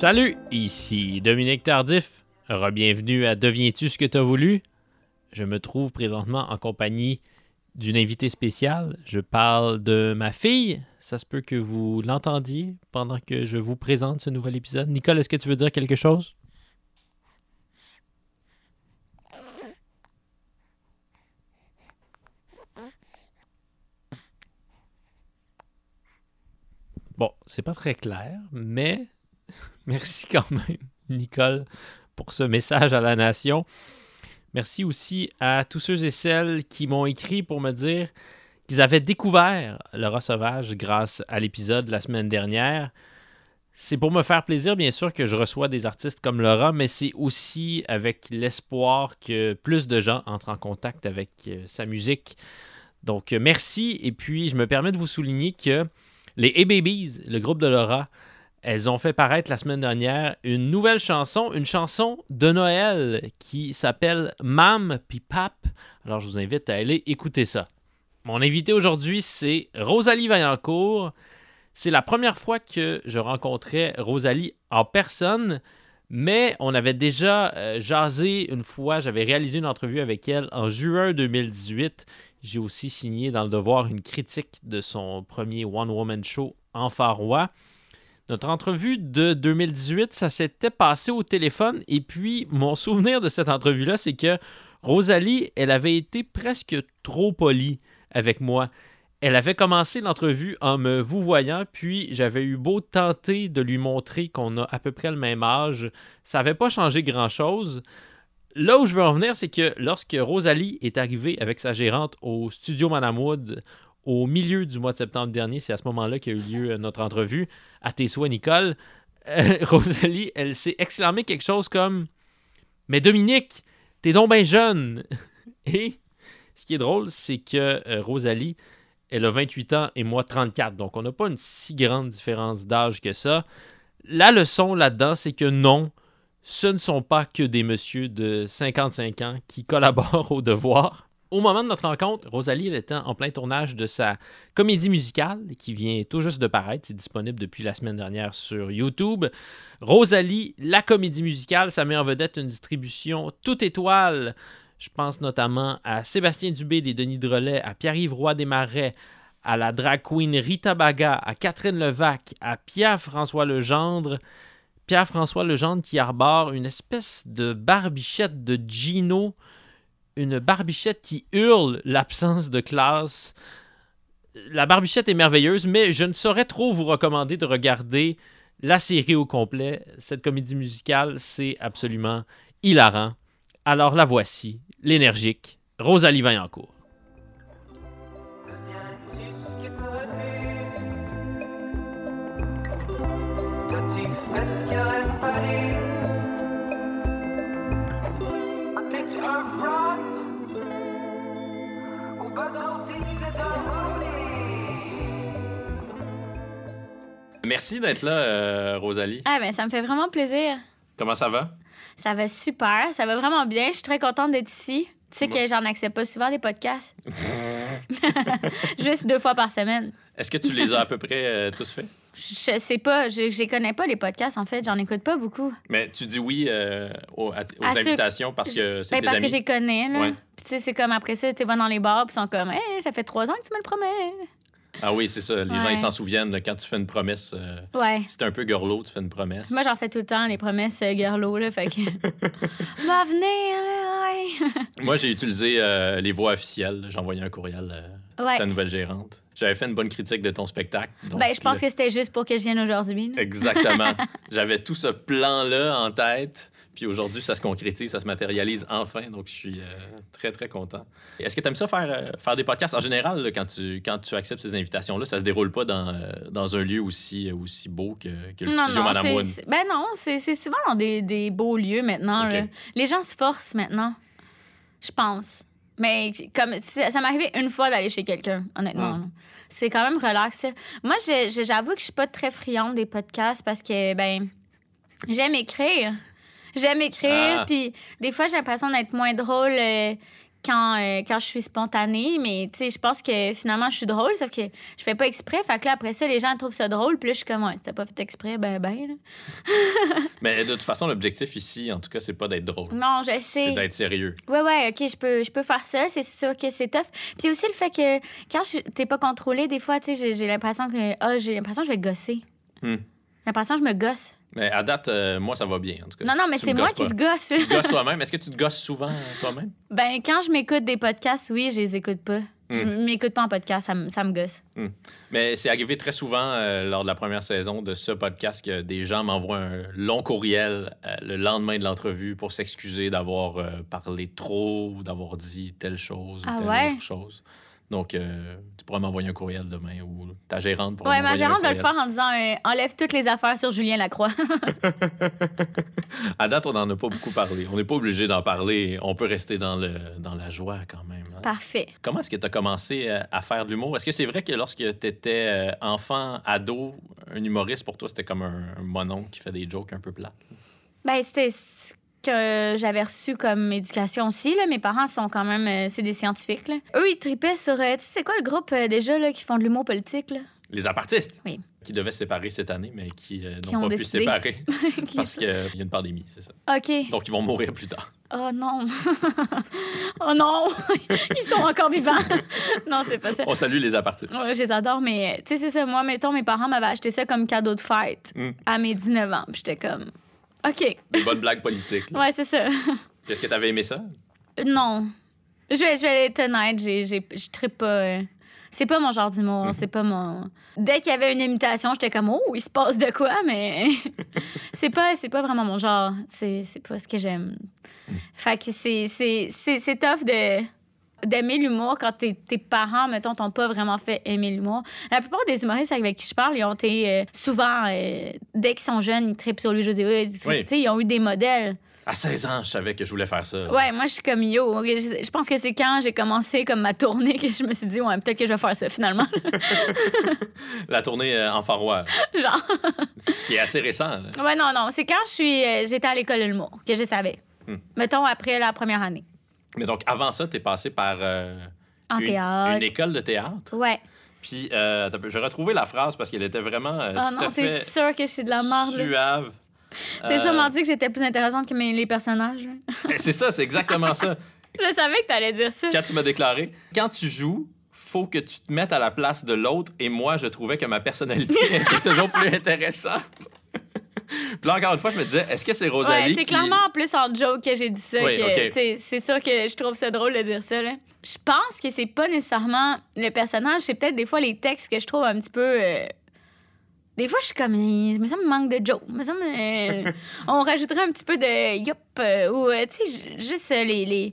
Salut, ici Dominique Tardif. Bienvenue à Deviens-tu ce que t'as voulu? Je me trouve présentement en compagnie d'une invitée spéciale. Je parle de ma fille. Ça se peut que vous l'entendiez pendant que je vous présente ce nouvel épisode. Nicole, est-ce que tu veux dire quelque chose? Bon, c'est pas très clair, mais merci quand même, Nicole, pour ce message à la nation. Merci aussi à tous ceux et celles qui m'ont écrit pour me dire qu'ils avaient découvert le sauvage grâce à l'épisode la semaine dernière. C'est pour me faire plaisir, bien sûr, que je reçois des artistes comme Laura, mais c'est aussi avec l'espoir que plus de gens entrent en contact avec euh, sa musique. Donc, euh, merci. Et puis, je me permets de vous souligner que les A-Babies, le groupe de Laura, elles ont fait paraître la semaine dernière une nouvelle chanson, une chanson de Noël qui s'appelle Mam puis Pap. Alors je vous invite à aller écouter ça. Mon invité aujourd'hui, c'est Rosalie Vaillancourt. C'est la première fois que je rencontrais Rosalie en personne, mais on avait déjà euh, jasé une fois. J'avais réalisé une entrevue avec elle en juin 2018. J'ai aussi signé dans le devoir une critique de son premier One Woman Show en Farois. Notre entrevue de 2018, ça s'était passé au téléphone. Et puis, mon souvenir de cette entrevue-là, c'est que Rosalie, elle avait été presque trop polie avec moi. Elle avait commencé l'entrevue en me vous voyant, puis j'avais eu beau tenter de lui montrer qu'on a à peu près le même âge. Ça n'avait pas changé grand-chose. Là où je veux en venir, c'est que lorsque Rosalie est arrivée avec sa gérante au studio Madame Wood au milieu du mois de septembre dernier, c'est à ce moment-là qu'a eu lieu euh, notre entrevue, à tes souhaits, Nicole, euh, Rosalie, elle s'est exclamé quelque chose comme Mais Dominique, t'es donc bien jeune Et ce qui est drôle, c'est que euh, Rosalie, elle a 28 ans et moi 34, donc on n'a pas une si grande différence d'âge que ça. La leçon là-dedans, c'est que non, ce ne sont pas que des messieurs de 55 ans qui collaborent au devoir. Au moment de notre rencontre, Rosalie elle était en plein tournage de sa comédie musicale qui vient tout juste de paraître. C'est disponible depuis la semaine dernière sur YouTube. Rosalie, la comédie musicale, ça met en vedette une distribution toute étoile. Je pense notamment à Sébastien Dubé des Denis Drolet, à Pierre-Yves Roy des Marais, à la drag queen Rita Baga, à Catherine Levac, à Pierre-François Legendre. Pierre-François Legendre qui arbore une espèce de barbichette de Gino, une barbichette qui hurle l'absence de classe. La barbichette est merveilleuse, mais je ne saurais trop vous recommander de regarder la série au complet. Cette comédie musicale, c'est absolument hilarant. Alors la voici, l'énergique Rosalie Vaillancourt. Merci d'être là, euh, Rosalie. Ah ben ça me fait vraiment plaisir. Comment ça va? Ça va super, ça va vraiment bien. Je suis très contente d'être ici. Tu sais que j'en accepte pas souvent des podcasts. Juste deux fois par semaine. Est-ce que tu les as à peu près euh, tous faits? Je sais pas, je, je connais pas les podcasts en fait, j'en écoute pas beaucoup. Mais tu dis oui euh, aux, invitations parce que c'est ben, tes parce amis. que je les connais là. Puis tu sais c'est comme après ça, tu vas dans les bars puis ils sont comme hey, ça fait trois ans que tu me le promets. Ah oui, c'est ça. Les gens, ils s'en souviennent. quand tu fais une promesse, euh, ouais. un peu gorlot, tu fais une promesse. Moi, j'en fais tout le temps, les promesses euh, gorlot, là. Fait que. Va venir, ouais. Moi, j'ai utilisé euh, les voix officielles. J'ai envoyé un courriel à ta nouvelle gérante. J'avais fait une bonne critique de ton spectacle. ben, je pense que c'était juste pour que je vienne aujourd'hui. Exactement. J'avais tout ce plan-là en tête. Puis aujourd'hui, ça se concrétise, ça se matérialise enfin. Donc, je suis euh, très, très content. Est-ce que tu aimes ça faire, euh, faire des podcasts en général quand, tu, quand tu acceptes ces invitations-là? Ça se déroule pas dans, euh, dans un lieu aussi, aussi beau que, que le non, studio non, Madame Wood? Ben non, c'est souvent dans des, des, beaux lieux maintenant. Les gens se forcent maintenant, je pense. Mais comme ça m'est arrivé une fois d'aller chez quelqu'un, honnêtement. C'est quand même relax. Moi, j'avoue que je suis pas très friande des podcasts parce que, ben, j'aime écrire. J'aime écrire, ah. puis des fois, j'ai l'impression d'être moins drôle euh, quand, euh, quand je suis spontanée, mais tu sais, je pense que finalement, je suis drôle, sauf que je fais pas exprès. Fait que là, après ça, les gens trouvent ça drôle, puis là, je suis comme, ouais, t'as pas fait exprès, ben, ben. mais de toute façon, l'objectif ici, en tout cas, c'est pas d'être drôle. Non, je sais. C'est d'être sérieux. Ouais, ouais, ok, je peux, je peux faire ça, c'est sûr que c'est tough. Puis c'est aussi le fait que quand t'es pas contrôlé, des fois, tu sais, j'ai l'impression que, ah, j'ai l'impression que je vais gosser. Hmm. J'ai l'impression que je me gosse. Mais à date, euh, moi, ça va bien, en tout cas. Non, non, mais c'est moi qui se gosse. Tu te gosses toi-même. Est-ce que tu te gosses souvent toi-même? Ben, quand je m'écoute des podcasts, oui, je les écoute pas. Je hmm. m'écoute pas en podcast, ça, ça me gosse. Hmm. Mais c'est arrivé très souvent euh, lors de la première saison de ce podcast que des gens m'envoient un long courriel euh, le lendemain de l'entrevue pour s'excuser d'avoir parlé trop ou d'avoir dit telle chose ou ah telle autre chose. Donc, euh, tu pourras m'envoyer un courriel demain ou ta gérante pourra Oui, ma gérante va le faire en disant euh, enlève toutes les affaires sur Julien Lacroix. à date, on n'en a pas beaucoup parlé. On n'est pas obligé d'en parler. On peut rester dans, le, dans la joie quand même. Hein. Parfait. Comment est-ce que tu as commencé euh, à faire de l'humour? Est-ce que c'est vrai que lorsque tu étais enfant, ado, un humoriste pour toi, c'était comme un, un monon qui fait des jokes un peu plats? Ben, c'était que j'avais reçu comme éducation aussi. Là. Mes parents sont quand même... Euh, c'est des scientifiques. Là. Eux, ils tripaient sur... Euh, tu sais, c'est quoi le groupe euh, déjà là, qui font de l'humour politique? Là? Les apartistes. Oui. Qui devaient se séparer cette année, mais qui n'ont pas pu se séparer parce qu'il y a une pandémie, c'est ça. OK. Donc, ils vont mourir plus tard. Oh non! oh non! Ils sont encore vivants! non, c'est pas ça. On salue les apartistes. Ouais, je les adore, mais tu sais, c'est ça. Moi, mettons, mes parents m'avaient acheté ça comme cadeau de fête hmm. à mes 19 ans. Puis j'étais comme, OK. Des bonnes blagues politiques. Ouais, c'est ça. Est-ce que tu avais aimé ça? Non. Je vais, je vais être honnête, j'ai, j'ai, je tripe pas. Euh, c'est pas mon genre d'humour, mhm. c'est pas mon. Dès qu'il y avait une imitation, j'étais comme oh, il se passe de quoi, mais c'est pas c'est pas vraiment mon genre, c'est, c'est pas ce que j'aime. Mhm. Fait que c'est c'est c'est, c'est tough de d'aimer l'humour quand tes, tes parents, mettons, t'ont pas vraiment fait aimer l'humour. La plupart des humoristes avec qui je parle, ils ont été euh, souvent, euh, dès qu'ils sont jeunes, ils tripent sur les José oui. Ils ont eu des modèles. À 16 ans, je savais que je voulais faire ça. Ouais, moi, je suis comme yo. Je pense que c'est quand j'ai commencé comme ma tournée que je me suis dit, ouais, peut-être que je vais faire ça finalement. la tournée euh, en Far Genre. Ce qui est assez récent. Là. Ouais, non, non. C'est quand je suis, j'étais à l'école de l'humour que je savais. Hmm. Mettons après la première année. Mais donc, avant ça, tu es passé par euh, une, théâtre. une école de théâtre. Ouais. Puis, euh, je vais retrouver la phrase parce qu'elle était vraiment. Euh, oh non, c'est sûr que je suis de la merde. Suave. C'est sûrement dit que j'étais plus intéressante que mes, les personnages. Ben, c'est ça, c'est exactement ça. je savais que tu allais dire ça. Quand tu m'as déclaré, quand tu joues, faut que tu te mettes à la place de l'autre. Et moi, je trouvais que ma personnalité était toujours plus intéressante. Puis là, encore une fois, je me disais, est-ce que c'est Rosalie? Ouais, c'est clairement en plus en joke que j'ai dit ça. C'est sûr que je trouve ça drôle de dire ça. Là. Je pense que c'est pas nécessairement le personnage, c'est peut-être des fois les textes que je trouve un petit peu. Euh, des fois, je suis comme, mais ça me manque de. Mais ça me... on rajouterait un petit peu de yup euh, ou, euh, tu sais, juste les... les...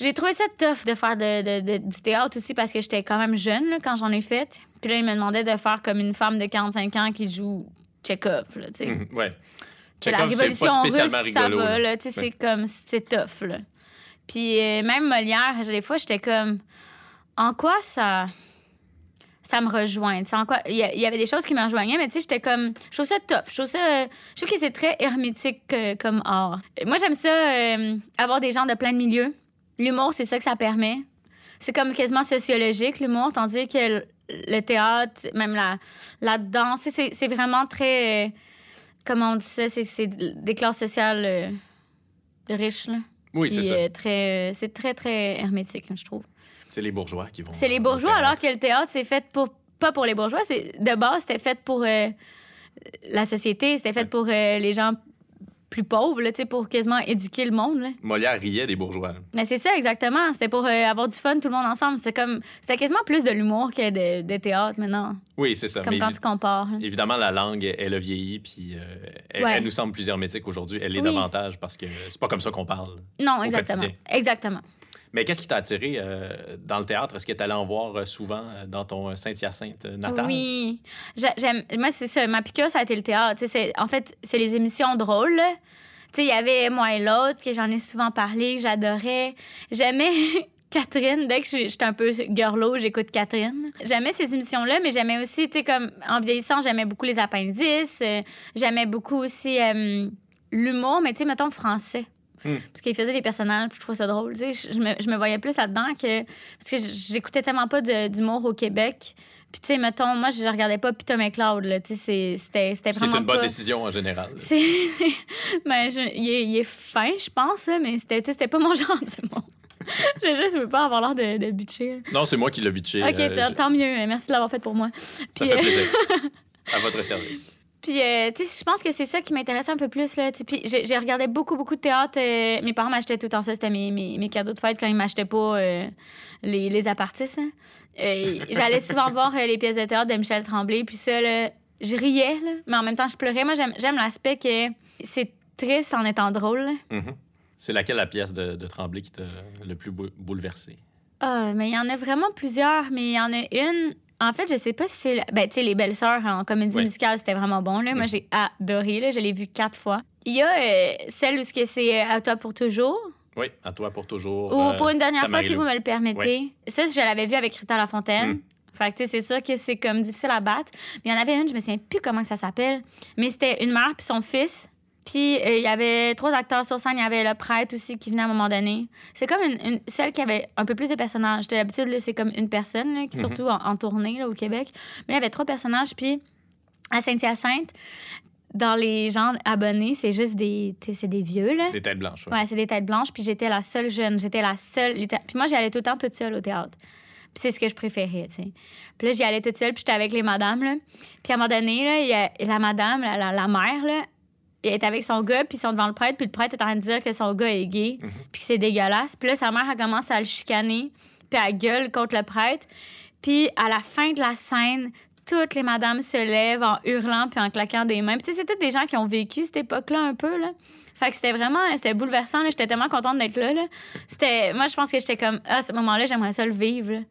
J'ai trouvé ça tough de faire de, de, du théâtre aussi parce que j'étais quand même jeune là, quand j'en ai fait. Puis là, il me demandait de faire comme une femme de 45 ans qui joue Chekhov, là, tu sais. Mhm, ouais. la révolution russe, ça va, là, tu sais, c'est comme, c'est tough, là. Puis euh, même Molière, des fois, j'étais comme, en quoi ça ça me rejoint. En quoi il y, avait des choses qui me rejoignaient, mais tu sais, j'étais comme, je trouve ça top. Je trouve ça, je trouve que c'est très hermétique euh, comme art. Moi, j'aime ça euh, avoir des gens de plein de milieux. L'humour, c'est ça que ça permet. C'est comme quasiment sociologique l'humour, tandis que le théâtre, même la, la danse, c'est vraiment très. Euh, comment on dit ça? C'est des classes sociales euh, riches, là. Oui, c'est ça. Euh, très, c'est très, très hermétique, je trouve. C'est les bourgeois qui vont. C'est les bourgeois, alors que le théâtre, c'est fait pour. Pas pour les bourgeois, c'est de base, c'était fait pour la société, c'était fait pour les gens plus pauvre, là, pour quasiment éduquer le monde. Là. Molière riait des bourgeois. Mais c'est ça, exactement. C'était pour euh, avoir du fun, tout le monde ensemble. C'était comme c'était quasiment plus de l'humour que de, de, théâtre maintenant. Oui, c'est ça. Comme quand tu compares. Évidemment, la langue, elle a vieilli, puis euh, elle, nous semble plus hermétique aujourd'hui. Elle l'est davantage parce que c'est pas comme ça qu'on parle. Non, exactement. Exactement. Mais qu'est-ce qui t'a attiré euh, dans le théâtre? Est-ce que tu allais en voir euh, souvent euh, dans ton Saint-Hyacinthe natal? Oui. J'aime, moi, c'est. Ma piqûre, ça a été le théâtre. en fait, c'est les émissions drôles. Il y avait Moi et l'autre, que j'en ai souvent parlé, j'adorais. J'aimais Catherine, dès que j'étais un peu girlo, j'écoute Catherine. J'aimais ces émissions-là, mais j'aimais aussi, tu sais, comme en vieillissant, j'aimais beaucoup les appendices. j'aimais beaucoup aussi l'humour, mais tu sais, mettons français Hmm. Parce qu'il faisait des personnages, puis je trouvais ça drôle. Je, je me, je me voyais plus là-dedans que. Parce que j'écoutais tellement pas d'humour au Québec. Puis, tu sais, mettons, moi, je regardais pas Peter McLeod, là. Tu sais, c'était c'était C'est vraiment. une bonne pas- décision en général. C'est. ben, je- il, est, il est fin, je pense, mais c'était c'était pas mon genre d'humour. je juste veux pas avoir l'air de, de bitcher. Non, c'est moi qui l'ai bitché. Ok, euh, tant- mieux. Merci de l'avoir fait pour moi. Ça Puis, fait euh, plaisir. à votre service. Puis, euh, tu sais, je pense que c'est ça qui m'intéressait un peu plus. Là, puis, j'ai regardé beaucoup, beaucoup de théâtre. euh, mes parents m'achetaient tout le temps ça. C'était mes, mes, mes cadeaux de fête quand ils m'achetaient pas euh, les, les apartistes. hein. Euh, J'allais souvent voir les pièces de théâtre de Michel Tremblay. Puis ça, là, je riais, là, mais en même temps, je pleurais. Moi, j'aime l'aspect que c'est triste en étant drôle. Mhm. C'est laquelle la pièce de, de Tremblay qui t'a le plus bou- bouleversé? Ah, mais il y en a vraiment plusieurs, mais il y en a une. En fait, je sais pas si c'est. la- Ben, tu sais, Les Belles Sœurs en comédie Oui. musicale, c'était vraiment bon. Là. Moi, j'ai adoré. Là. Je l'ai vu quatre fois. Il y a euh, celle où c'est euh, À toi pour toujours, Oui, à toi pour toujours. ou euh, pour une dernière fois, si vous me le permettez. Ça, je l'avais vu avec Rita Lafontaine. Mm. Fait que, tu sais, c'est sûr que c'est comme difficile à battre. Mais il y en avait une, je me souviens plus comment ça s'appelle. Mais c'était une mère puis son fils. Puis euh, il y avait trois acteurs sur scène. Il y avait le prêtre aussi qui venait à un moment donné. C'est comme une, une- celle qui avait un peu plus de personnages. De l'habitude, là, c'est comme une personne, là, qui, Mhm. surtout en, en tournée là, au Québec. Mais il y avait trois personnages. Puis à Saint-Hyacinthe, dans les gens abonnés, c'est juste des, c'est des vieux, là. Des têtes blanches, ouais. Ouais, c'est des têtes blanches. Puis j'étais la seule jeune. J'étais la seule. Puis moi, j'y allais tout le temps toute seule au théâtre. Puis c'est ce que je préférais, tu sais. Puis là, j'y allais toute seule, puis j'étais avec les madames, là. Puis à un moment donné, là, il y a la madame, la, la, la mère, là, elle est avec son gars, puis ils sont devant le prêtre, puis le prêtre est en train de dire que son gars est gay, puis que c'est dégueulasse. Puis là, sa mère, elle commence à le chicaner, puis elle gueule contre le prêtre. Puis à la fin de la scène, toutes les madames se lèvent en hurlant puis en claquant des mains. Puis tu sais, c'est toutes des gens qui ont vécu cette époque-là un peu, là. Fait que c'était vraiment, c'était bouleversant. J'étais tellement contente d'être là, là. C'était, moi, je pense que j'étais comme, ah, à ce moment-là, j'aimerais ça le vivre.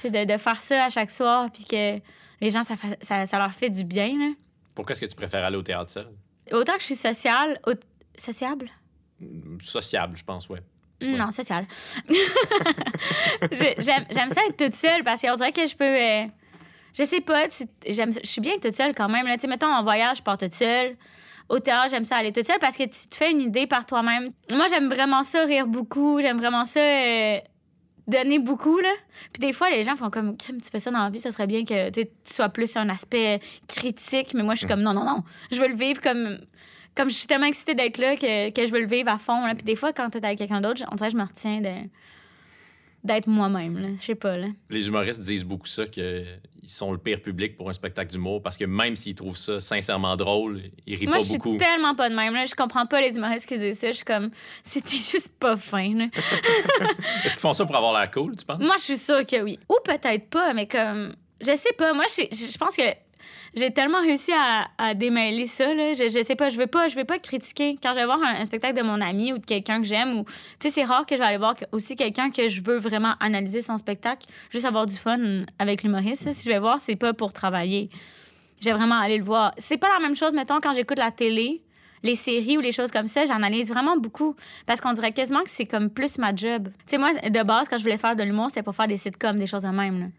Tu de, de faire ça à chaque soir, puis que les gens, ça, ça, ça leur fait du bien, là. Pourquoi est-ce que tu préfères aller au théâtre seul? Autant que je suis sociale, au- sociable? Sociable, je pense, ouais. Mm, Non, sociale. J'aime, ça être toute seule parce qu'on dirait que je peux. euh, je sais pas, j'aime, je suis bien toute seule quand même. Là. Mettons, en voyage, je pars toute seule. Au théâtre, j'aime ça aller toute seule parce que tu te fais une idée par toi-même. Moi, j'aime vraiment ça, rire beaucoup. J'aime vraiment ça, euh, donner beaucoup. Là. Puis des fois, les gens font comme, tu fais ça dans la vie, ça serait bien que tu sois plus un aspect critique. Mais moi, je suis comme, non, non, non. Je veux le vivre comme. Comme je suis tellement excitée d'être là que, que je veux le vivre à fond. Là. Puis des fois, quand tu es avec quelqu'un d'autre, on dirait je me retiens de d'être moi-même. Je sais pas. Là. Les humoristes disent beaucoup ça, qu'ils sont le pire public pour un spectacle d'humour parce que même s'ils trouvent ça sincèrement drôle, ils rient Moi, pas je suis beaucoup. tellement pas de même. Là. Je comprends pas les humoristes qui disent ça. Je suis comme, c'était juste pas fin. Est-ce qu'ils font ça pour avoir l'air cool, tu penses? Moi, je suis sûre que oui. Ou peut-être pas, mais comme, je sais pas. Moi, je pense que j'ai tellement réussi à, démêler ça. Là. Je, je sais pas, je veux pas, je veux pas critiquer. Quand je vais voir un, spectacle de mon ami ou de quelqu'un que j'aime, ou, tu sais, c'est rare que je vais aller voir aussi quelqu'un que je veux vraiment analyser son spectacle, juste avoir du fun avec l'humoriste. Si je vais voir, c'est pas pour travailler. J'ai vraiment aller le voir. C'est pas la même chose, mettons, quand j'écoute la télé, les séries ou les choses comme ça, j'analyse vraiment beaucoup. Parce qu'on dirait quasiment que c'est comme plus ma job. Tu sais, moi, de base, quand je voulais faire de l'humour, c'était pour faire des sitcoms, des choses de même.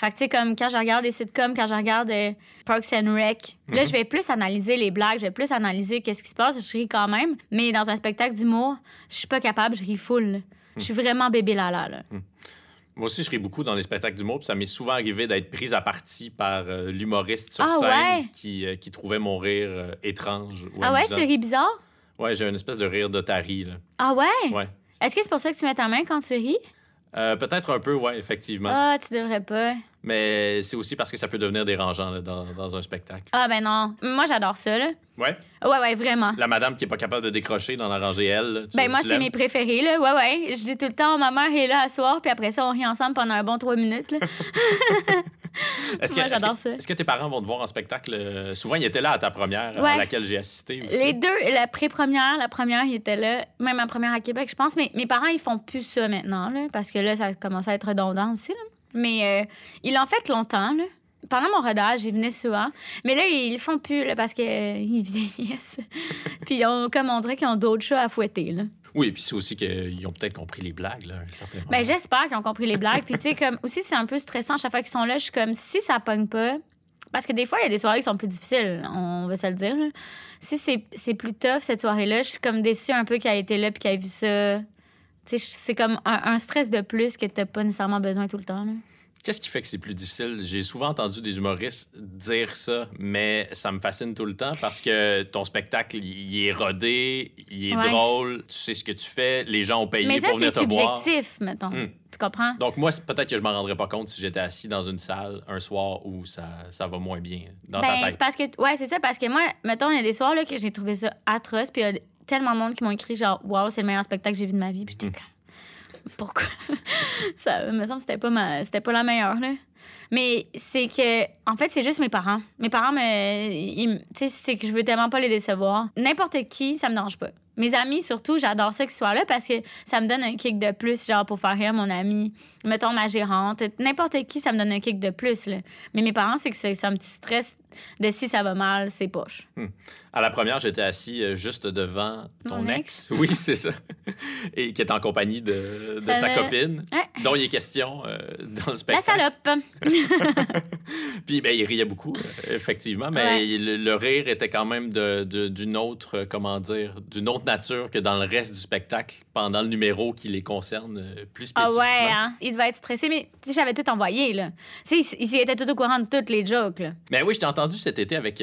Fait que, tu sais, comme quand je regarde des sitcoms, quand je regarde euh, Parks and Rec, là, je vais plus analyser les blagues, je vais plus analyser qu'est-ce qui se passe. Je ris quand même. Mais dans un spectacle d'humour, je suis pas capable, je ris full. Je suis vraiment bébé lala, là. Moi aussi, je ris beaucoup dans les spectacles d'humour, puis ça m'est souvent arrivé d'être prise à partie par euh, l'humoriste sur Ah scène ouais? qui, euh, qui trouvait mon rire étrange ou Ah ouais, tu ris bizarre? Ouais, j'ai une espèce de rire d'Otari, là. Ah ouais? Ouais. Est-ce que c'est pour ça que tu mets ta main quand tu ris? Euh, Peut-être un peu, ouais, effectivement. Ah, tu devrais pas. Mais c'est aussi parce que ça peut devenir dérangeant là, dans, dans un spectacle. Ah ben non. Moi, j'adore ça, là. Ouais? Ouais, ouais, vraiment. La madame qui est pas capable de décrocher dans la rangée là, tu- Ben, moi, c'est mes préférés, là. Ouais, ouais. Je dis tout le temps, ma mère est là à soir, puis après ça, on rit ensemble pendant un bon trois minutes, là. Est-ce que, Moi, est-ce j'adore que- ça. Est-ce que tes parents vont te voir en spectacle? euh, Souvent, ils étaient là à ta première, à Ouais. laquelle j'ai assisté aussi? Les deux, la pré-première, la première, ils étaient là. Même la première à Québec, je pense. Mais mes parents, ils font plus ça maintenant, là, parce que là, ça commence à être redondant aussi, là. Mais euh, ils l'ont fait longtemps, là. Pendant mon rodage, ils venaient souvent. Mais là, ils le font plus, là, parce qu'ils vieillissent. Puis, ont, comme on dirait qu'ils ont d'autres chats à fouetter, là. Oui, puis c'est aussi qu'ils ont peut-être compris les blagues, là, à un certain moment. Ben, j'espère qu'ils ont compris les blagues. Puis, tu sais, comme aussi, c'est un peu stressant. Chaque fois qu'ils sont là, je suis comme, si ça pogne pas, Parce que des fois, il y a des soirées qui sont plus difficiles, on va se le dire. Si c'est plus tough cette soirée-là, je suis comme déçue un peu qu'elle ait été là puis qu'elle ait vu ça. C'est comme un, stress de plus que t'as pas nécessairement besoin tout le temps. Qu'est-ce qui fait que c'est plus difficile? J'ai souvent entendu des humoristes dire ça, mais ça me fascine tout le temps parce que ton spectacle, il est rodé, il est drôle, tu sais ce que tu fais, les gens ont payé pour venir te voir. c'est subjectif, mettons. Hmm. Tu comprends? Donc moi, peut-être que je m'en rendrais pas compte si j'étais assis dans une salle un soir où ça, ça va moins bien dans ta ben, tête. parce que, ouais, c'est ça, parce que moi, mettons, il y a des soirs là, que j'ai trouvé ça atroce, puis il y a tellement de monde qui m'ont écrit genre, waouh, c'est le meilleur spectacle que j'ai vu de ma vie, puis j'étais pourquoi? Ça me semble que c'était pas ma pas la meilleure là. Mais c'est que en fait, c'est juste mes parents. Mes parents me tu sais c'est que je veux tellement pas les décevoir. N'importe qui, ça me dérange pas. Mes amis, surtout, j'adore ça qu'ils soient là parce que ça me donne un kick de plus, genre pour faire rire mon ami, mettons ma gérante. N'importe qui, ça me donne un kick de plus. Là. Mais mes parents, c'est que c'est un petit stress de si ça va mal, c'est poche. Hmm. À la première, j'étais assis euh, juste devant ton ex. Oui, c'est ça. Et qui est en compagnie de, de sa copine, dont il est question euh, dans le spectacle. La salope. Puis ben, il riait beaucoup, euh, effectivement, mais le, rire était quand même d'une de, autre, comment dire, d'une autre nature que dans le reste du spectacle, pendant le numéro qui les concerne plus spécifiquement. Ah ouais, hein? il devait être stressé, mais j'avais tout envoyé, là. Tu sais, il, était tout au courant de toutes les jokes, là. Mais oui, je t'ai entendu cet été avec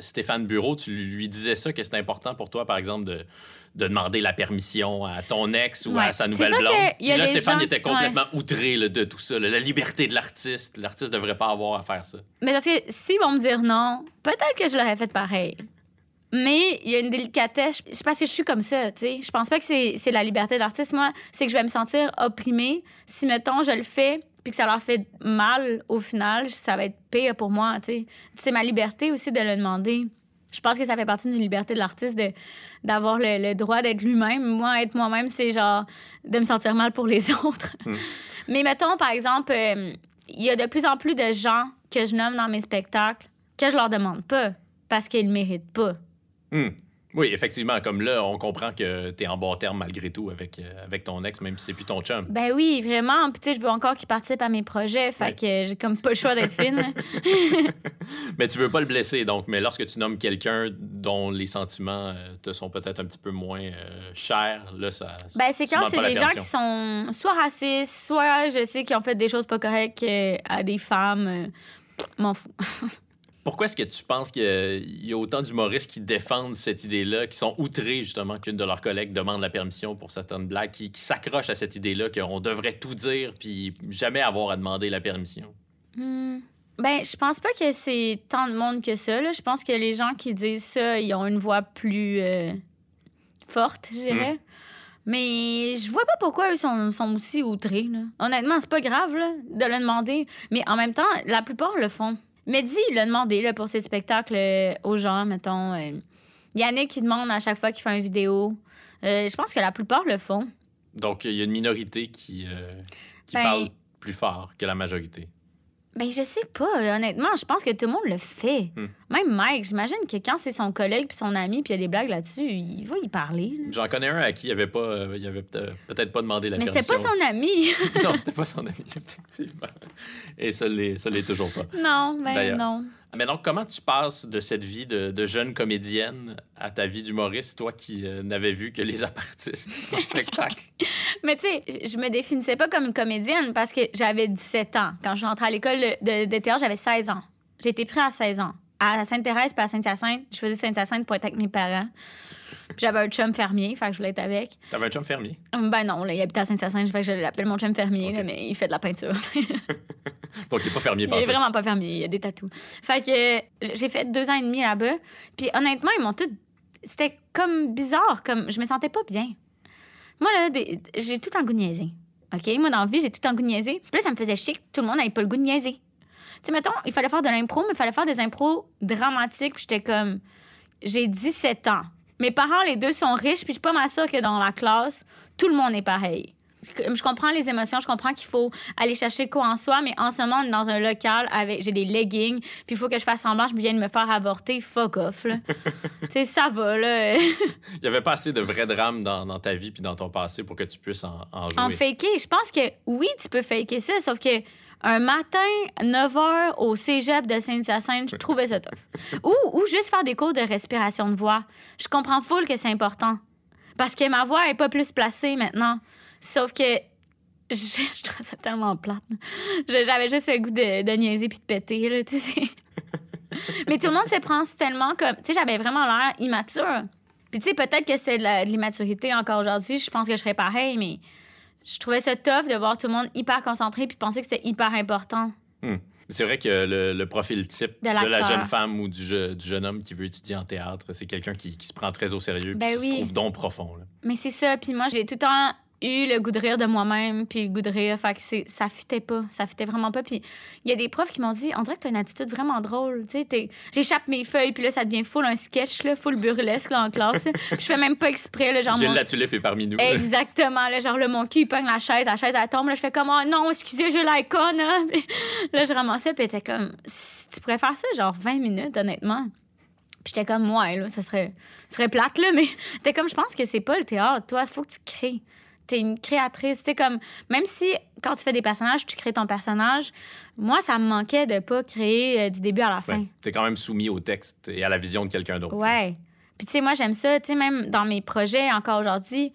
Stéphane Bureau, tu lui disais ça, que c'est important pour toi, par exemple, de, de demander la permission à ton ex ou à sa nouvelle blonde. Puis là, Stéphane était complètement outré de tout ça. la liberté de l'artiste. L'artiste devrait pas avoir à faire ça. Mais parce que s'ils vont me dire non, peut-être que je l'aurais fait pareil. Mais il y a une délicatesse. Je pense que je suis comme ça, tu sais. Je pense pas que c'est la liberté de l'artiste. Moi, c'est que je vais me sentir opprimée si, mettons, je le fais puis que ça leur fait mal au final. Ça va être pire pour moi, tu sais. C'est ma liberté aussi de le demander je pense que ça fait partie d'une liberté de l'artiste d'avoir le, droit d'être lui-même. Moi, être moi-même, c'est genre de me sentir mal pour les autres. Hmm. Mais mettons, par exemple, euh, il y a de plus en plus de gens que je nomme dans mes spectacles que je leur demande pas parce qu'ils ne méritent pas. Hmm. Oui, effectivement. Comme là, on comprend que tu es en bon terme malgré tout avec, euh, avec ton ex, même si c'est plus ton chum. Ben oui, vraiment. Puis tu sais, je veux encore qu'il participe à mes projets. Fait que j'ai comme pas le choix d'être fine. mais tu veux pas le blesser, donc. Mais lorsque tu nommes quelqu'un dont les sentiments euh, te sont peut-être un petit peu moins euh, chers, là, ça. Ben c'est quand c'est des gens qui sont soit racistes, soit je sais qu'ils ont fait des choses pas correctes à des femmes. M'en fous. Pourquoi est-ce que tu penses qu'il y a autant d'humoristes qui défendent cette idée-là, qui sont outrés justement qu'une de leurs collègues demande la permission pour certaines blagues, qui, s'accrochent à cette idée-là qu'on devrait tout dire puis jamais avoir à demander la permission? Hmm. Ben, je pense pas que c'est tant de monde que ça. Je pense que les gens qui disent ça, ils ont une voix plus euh, forte, je dirais. Hmm. Mais je vois pas pourquoi eux sont, sont aussi outrés. Honnêtement, c'est pas grave de le demander. Mais en même temps, la plupart le font. Mehdi, il l'a demandé là, pour ses spectacles euh, aux gens, mettons. Euh, Yannick, qui demande à chaque fois qu'il fait une vidéo. Euh, je pense que la plupart le font. Donc, il y a une minorité qui, qui ben parle plus fort que la majorité. Ben, je sais pas, honnêtement. Je pense que tout le monde le fait. Hmm. Même Mike, j'imagine que quand c'est son collègue puis son ami puis il y a des blagues là-dessus, il va y parler. J'en connais un à qui il avait pas, euh, il avait peut-être pas demandé la Mais permission. C'était pas son ami. non, c'était pas son ami, effectivement. Et ça l'est toujours pas. Non, ben non. Mais donc, comment tu passes de cette vie de, jeune comédienne à ta vie d'humoriste, toi qui euh, n'avais vu que les apartistes au spectacle? Mais tu sais, je me définissais pas comme une comédienne parce que j'avais 17 ans. Quand je suis rentrée à l'école de, théâtre, j'avais 16 ans. J'ai été prise à 16 ans. À Sainte-Thérèse puis à Sainte-Hyacinthe, je faisais Sainte-Hyacinthe pour être avec mes parents. Puis j'avais un chum fermier, fait que je voulais être avec. T'avais un chum fermier? Ben non, là, il habite à Saint-Hyacinthe, fait que je l'appelle mon chum fermier, mais il fait de la peinture. Donc, il est pas fermier, Il est vraiment pas fermier, il a des tatous. Fait que j'ai fait deux ans et demi là-bas. Puis honnêtement, ils m'ont tout. C'était comme bizarre, comme je me sentais pas bien. Moi, là, j'ai tout en goût de niaiser. OK? Moi, dans la vie, j'ai tout en goût de niaiser. Puis là, ça me faisait chier que tout le monde n'avait pas le goût de niaiser. Tu sais, mettons, il fallait faire de l'impro, mais il fallait faire des impros dramatiques. Puis j'étais comme. J'ai 17 ans. Mes parents, les deux, sont riches, puis je suis pas mal sûre que dans la classe, tout le monde est pareil. Je comprends les émotions, je comprends qu'il faut aller chercher quoi en soi, mais en ce moment, on est dans un local avec. J'ai des leggings, puis il faut que je fasse semblant, je viens de me faire avorter. Fuck off, là. tu sais, ça va, là. il y avait pas assez de vrais drames dans, ta vie puis dans ton passé pour que tu puisses en, en jouer. En faker, je pense que oui, tu peux faker ça, sauf que un matin, 9h au cégep de Saint-Hyacinthe, je trouvais ça tough. ou, ou juste faire des cours de respiration de voix. Je comprends full que c'est important. Parce que ma voix est pas plus placée maintenant. Sauf que je, je trouve ça tellement plate. J'avais juste le goût de, de niaiser puis de péter, là, tu sais. Mais tout le monde se prend tellement comme... Tu sais, j'avais vraiment l'air immature. Puis tu sais, peut-être que c'est de l'immaturité encore aujourd'hui. Je pense que je serais pareil, mais je trouvais ça tough de voir tout le monde hyper concentré puis penser que c'était hyper important. C'est vrai que le, le profil type De de, la jeune femme ou du, je- du jeune homme qui veut étudier en théâtre, c'est quelqu'un qui, qui se prend très au sérieux Ben puis qui se trouve donc profond. là. Mais c'est ça. Puis moi, j'ai tout le temps eu le goût de rire de moi-même, puis le goût de rire. Fait que c'est- ça fitait pas. Ça fitait vraiment pas. Puis il y a des profs qui m'ont dit on dirait que t'as une attitude vraiment drôle. Tu sais, j'échappe mes feuilles, puis là, ça devient full un sketch, là, full burlesque là, en classe. Je fais même pas exprès. Là, genre, Gilles mon- la tulipe est parmi nous. là. Exactement. Là, genre, là, mon cul, il pogne la chaise, la chaise, elle tombe. Là, je fais comme, oh non, excusez, j'ai l'icône. Hein? Là, je ramassais, puis était comme, Si tu pourrais faire ça, genre 20 minutes, honnêtement. Puis j'étais comme, ouais, là, ça serait, ça serait plate, là, mais t'es comme, je pense que c'est pas le théâtre. Toi, il faut que tu crées. T'es une créatrice. C'est comme, même si quand tu fais des personnages, tu crées ton personnage, moi, ça me manquait de pas créer euh, du début à la fin. Ouais. T'es quand même soumis au texte et à la vision de quelqu'un d'autre. Ouais. Puis, tu sais, moi, j'aime ça. Tu sais, même dans mes projets, encore aujourd'hui,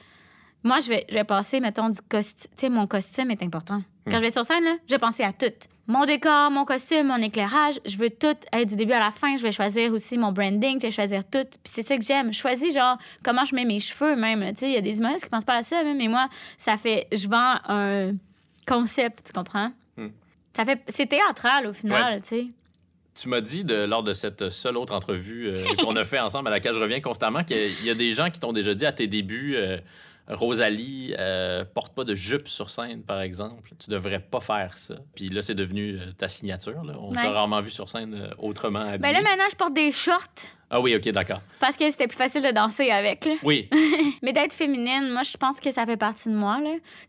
moi, je vais, je vais passer, mettons, du costume. Tu sais, mon costume est important. Quand je vais sur scène, là, je vais penser à tout. Mon décor, mon costume, mon éclairage, je veux tout être du début à la fin. Je vais choisir aussi mon branding, je vais choisir tout. Puis c'est ça que j'aime. Je choisis, genre, comment je mets mes cheveux, même. Tu sais, il y a des humoristes qui pensent pas à ça, même, mais moi, ça fait. Je vends un concept, tu comprends? Hmm. Ça fait. C'est théâtral, au final, tu sais. Tu m'as dit de, lors de cette seule autre entrevue euh, qu'on a fait ensemble, à laquelle je reviens constamment, qu'il y a des gens qui t'ont déjà dit à tes débuts euh, Rosalie, euh, porte pas de jupe sur scène, par exemple. Tu devrais pas faire ça. Puis là, c'est devenu euh, ta signature. là. On Ouais. t'a rarement vu sur scène euh, autrement habillé. Ben là, maintenant, je porte des shorts Ah oui, ok, d'accord. parce que c'était plus facile de danser avec, là. Oui, Mais d'être féminine, moi, je pense que ça fait partie de moi.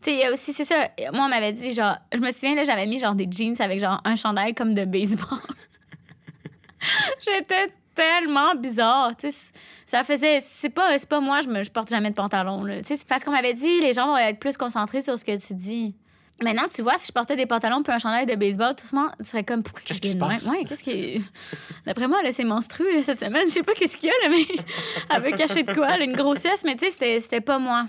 Tu sais, aussi, c'est ça, moi, on m'avait dit, genre, je me souviens, là, j'avais mis, genre, des jeans avec, genre, un chandail comme de baseball. J'étais tellement bizarre, tu sais. Ça faisait, c'est pas, c'est pas moi, je, me, je porte jamais de pantalon, là. Tu sais, c'est parce qu'on m'avait dit, les gens vont être plus concentrés sur ce que tu dis. Maintenant, tu vois, si je portais des pantalons puis un chandail de baseball, tout le monde serait comme, pourquoi Qu'est-ce qui se passe? Ouais, qu'est-ce qui. D'après moi, là, c'est monstrueux cette semaine. Je sais pas qu'est-ce qu'il y a, là, mais elle veut cacher de quoi, là, une grossesse, mais tu sais, c'était- c'était pas moi.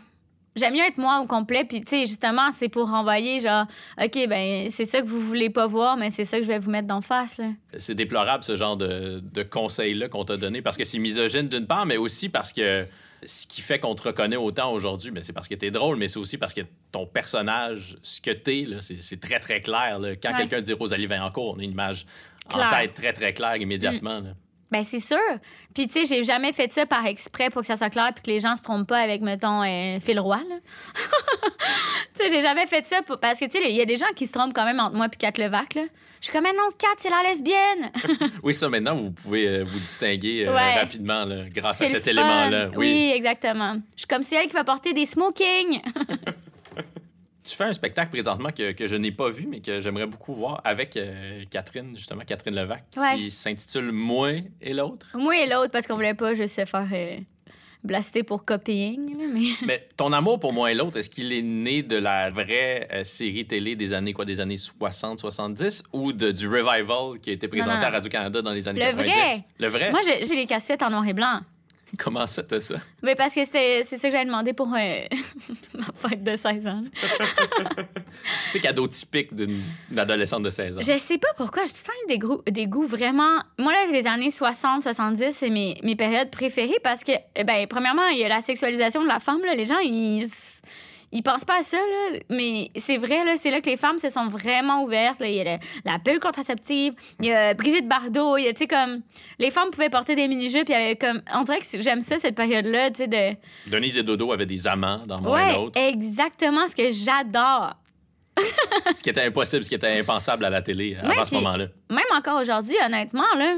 J'aime mieux être moi au complet, puis tu sais, justement, c'est pour renvoyer, genre, OK, ben, c'est ça que vous voulez pas voir, mais c'est ça que je vais vous mettre d'en face, c'est déplorable ce genre de, de conseils-là qu'on t'a donné parce que c'est misogyne d'une part, mais aussi parce que ce qui fait qu'on te reconnaît autant aujourd'hui, ben, c'est parce que t'es drôle, mais c'est aussi parce que ton personnage, ce que t'es, là, c'est, très très clair. là. Quand Ouais. quelqu'un dit Rosalie Vaillancourt, on a une image en tête très très claire immédiatement. là. Ben, c'est sûr. Puis, tu sais, j'ai jamais fait ça par exprès pour que ça soit clair puis que les gens se trompent pas avec, mettons, euh, Phil Roy, là. tu sais, j'ai jamais fait ça pour- parce que, tu sais, il y a des gens qui se trompent quand même entre moi puis Kat Levac, là. Je suis comme, mais non, Kat, c'est la lesbienne. Oui, ça maintenant, vous pouvez euh, vous distinguer euh, Ouais. rapidement là, grâce à cet fun. élément-là. Oui. exactement. Je suis comme c'est elle qui va porter des smoking. Tu fais un spectacle présentement que, que je n'ai pas vu, mais que j'aimerais beaucoup voir avec euh, Catherine, justement, Catherine Levac, Ouais. qui s'intitule Moi et l'autre. moi et l'autre, parce qu'on voulait pas juste se faire euh, blaster pour copying, là, mais... Mais ton amour pour moi et l'autre, est-ce qu'il est né de la vraie euh, série télé des années quoi, des années 60-70 ou de, du revival qui a été présenté Non, non. à Radio-Canada dans les années Le 90? vrai. Le vrai? Moi, j'ai les cassettes en noir et blanc. Comment ça, t'as ça? Mais parce que c'était- c'est ça que j'avais demandé pour euh, ma fête de 16 ans. sais, cadeau typique d'une adolescente de 16 ans. Je sais pas pourquoi, j'ai tout le des, goûts- des goûts vraiment. Moi, là, les années 60, 70, c'est mes, mes périodes préférées parce que, eh ben, premièrement, il y a la sexualisation de la femme. Là. Les gens, ils. Ils pensent pas à ça, là. mais c'est vrai, là, c'est là que les femmes se sont vraiment ouvertes. là. Il y a la, la pilule contraceptive, il y a Brigitte Bardot, il y a, tu sais, comme... Les femmes pouvaient porter des mini-jupes, il y avait comme... On dirait que j'aime ça, cette période-là, tu sais, de... Denise et Dodo avaient des amants dans et Ouais, l'autre. exactement ce que j'adore. Ce qui était impossible, ce qui était impensable à la télé Ouais, avant ce moment-là. même encore aujourd'hui, honnêtement, là,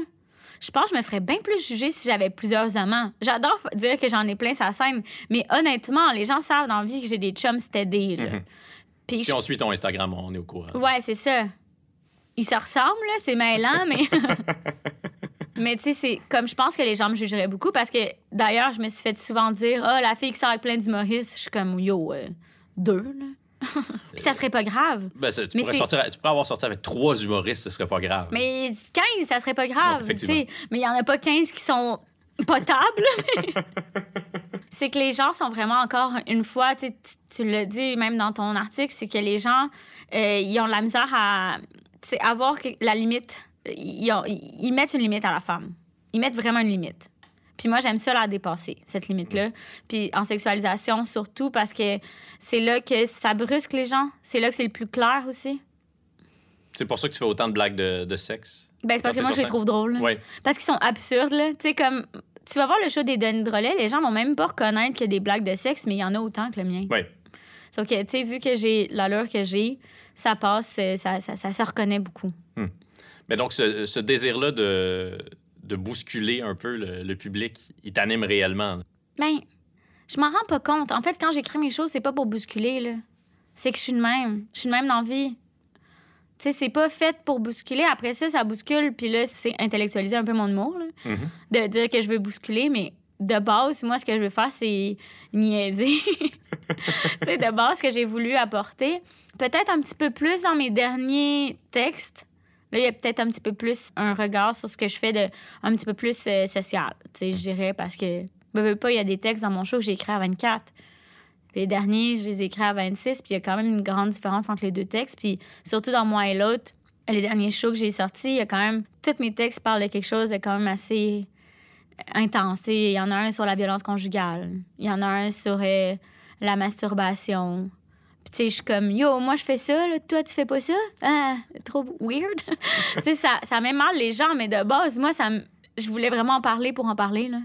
je pense que je me ferais bien plus juger si j'avais plusieurs amants. J'adore dire que j'en ai plein sa scène, mais honnêtement, les gens savent dans la vie que j'ai des chums stédés, là. Mhm. Puis Si je- on suit ton Instagram, on est au courant. Ouais, c'est ça. Ils se ressemblent, c'est mêlant, mais... mais tu sais, c'est comme je pense que les gens me jugeraient beaucoup parce que, d'ailleurs, je me suis fait souvent dire « Ah, la fille qui sort avec plein d'humoristes. » Je suis comme « Yo, euh, deux, là. » Puis ça serait pas grave. Ben, ça- tu, Mais pourrais sortir, tu pourrais avoir sorti avec trois humoristes, ce serait pas grave. Mais 15, ça serait pas grave. Non, mais il y en a pas 15 qui sont potables. c'est que les gens sont vraiment encore une fois, tu, tu- l'as dit même dans ton article, c'est que les gens, euh, ils ont de la misère à avoir la limite. Ils, ont- ils mettent une limite à la femme. Ils mettent vraiment une limite. Puis moi, j'aime ça la dépasser, cette limite-là. Puis en sexualisation, surtout parce que c'est là que ça brusque les gens. C'est là que c'est le plus clair aussi. C'est pour ça que tu fais autant de blagues de, de sexe? Ben, c'est parce que moi, je les trouve drôles. Oui. Parce qu'ils sont absurdes, là. Tu sais, comme. Tu vas voir le show des Denis Drolet, les gens vont même pas reconnaître qu'il y a des blagues de sexe, mais il y en a autant que le mien. Oui. Sauf que, tu sais, vu que j'ai l'allure que j'ai, ça passe, euh, ça, ça, ça se reconnaît beaucoup. Mais donc, ce, ce désir-là de, de bousculer un peu le, le public, il t'anime réellement. Ben, je m'en rends pas compte. En fait, quand j'écris mes choses, c'est pas pour bousculer, là. C'est que je suis de même. Je suis de même dans la vie. Tu sais, c'est pas fait pour bousculer. Après ça, ça bouscule, puis là, c'est intellectualiser un peu mon humour, là. Mhm. de dire que je veux bousculer, mais de base, moi, ce que je veux faire, c'est niaiser. tu sais, de base, ce que j'ai voulu apporter, peut-être un petit peu plus dans mes derniers textes. Là, il y a peut-être un petit peu plus un regard sur ce que je fais de un petit peu plus euh, social, tu sais, je dirais, parce que, veux pas, il y a des textes dans mon show que j'ai écrits à 24. Puis les derniers, je les ai écrits à 26, puis il y a quand même une grande différence entre les deux textes. Puis surtout dans moi et l'autre, les derniers shows que j'ai sortis, il y a quand même... Tous mes textes parlent de quelque chose de quand même assez intense. Il y en a un sur la violence conjugale. Il y en a un sur euh, la masturbation. Puis tu sais, je suis comme, yo, moi je fais ça, là, toi tu fais pas ça? Ah, trop weird. tu sais, ça, ça met mal les gens, mais de base, moi, ça je voulais vraiment en parler pour en parler, là.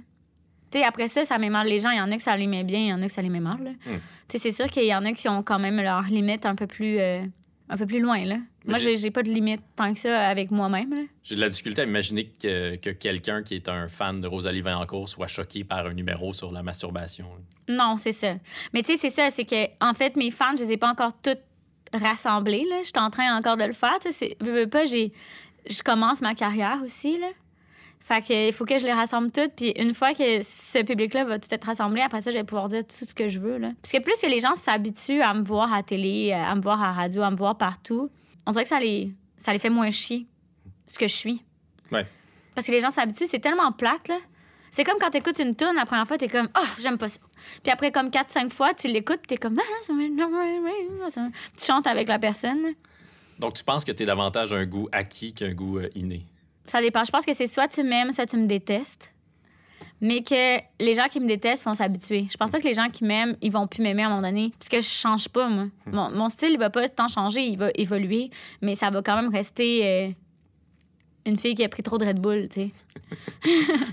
Tu sais, après ça, ça met mal les gens. Il y en a que ça les met bien, il y en a que ça les met mal, là. Hmm. Tu sais, c'est sûr qu'il y en a qui ont quand même leurs limites un peu plus, euh, un peu plus loin, là. Moi, j'ai- pas de limite tant que ça avec moi-même, là. J'ai de la difficulté à imaginer que, que quelqu'un qui est un fan de Rosalie Vaillancourt soit choqué par un numéro sur la masturbation. Non, c'est ça. Mais tu sais, c'est ça, c'est que en fait, mes fans, je les ai pas encore toutes rassemblées. Là. Je suis en train encore de le faire. Tu sais, veux pas, j'ai, je commence ma carrière aussi. Là. Fait que, il faut que je les rassemble toutes. Puis une fois que ce public-là va tout être rassemblé, après ça, je vais pouvoir dire tout ce que je veux. Là. Parce que plus que les gens s'habituent à me voir à télé, à me voir à radio, à me voir partout, on dirait que ça les, ça les fait moins chier ce que je suis. Ouais. Parce que les gens s'habituent, c'est tellement plate, là. C'est comme quand t'écoutes une tune la première fois, t'es comme, ah, j'aime pas ça. Puis après, comme 4-5 fois, tu l'écoutes, t'es comme, ah, tu chantes avec la personne. Donc, tu penses que tu es davantage un goût acquis qu'un goût euh, inné? Ça dépend. Je pense que c'est soit tu m'aimes, soit tu me détestes. Mais que les gens qui me détestent vont s'habituer. Je pense pas que les gens qui m'aiment, ils vont plus m'aimer à un moment donné. Parce que je change pas, moi. Mon, mon style, il va pas tant changer, il va évoluer. Mais ça va quand même rester euh, une fille qui a pris trop de Red Bull, tu sais.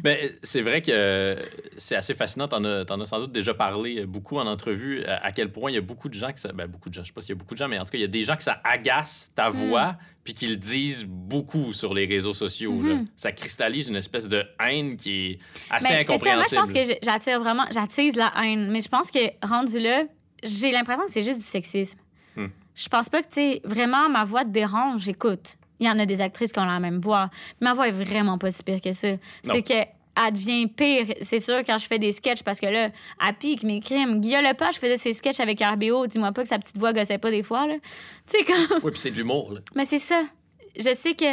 Mais c'est vrai que euh, c'est assez fascinant. T'en as, t'en as sans doute déjà parlé euh, beaucoup en entrevue, à, quel point il y a beaucoup de gens que ça. Ben, beaucoup de gens, je sais pas s'il y a beaucoup de gens, mais en tout cas, il y a des gens que ça agace ta voix, puis qu'ils le disent beaucoup sur les réseaux sociaux. là. Ça cristallise une espèce de haine qui est assez Ben, c'est ça, moi, je incompréhensible. pense que j'attire vraiment, j'attise la haine. Mais je pense que rendu là, j'ai l'impression que c'est juste du sexisme. Hmm. Je pense pas que, tu sais, vraiment, ma voix te dérange. Écoute, il y en a des actrices qui ont la même voix. Ma voix est vraiment pas si pire que ça. C'est que. Elle devient pire, c'est sûr, quand je fais des sketchs, parce que là, elle pique mes crimes. Guillaume Lepage faisait ses sketchs avec RBO. Dis-moi pas que sa petite voix gossait pas des fois, là. Tu sais, comme. Oui, puis c'est de l'humour. là. Mais c'est ça. Je sais que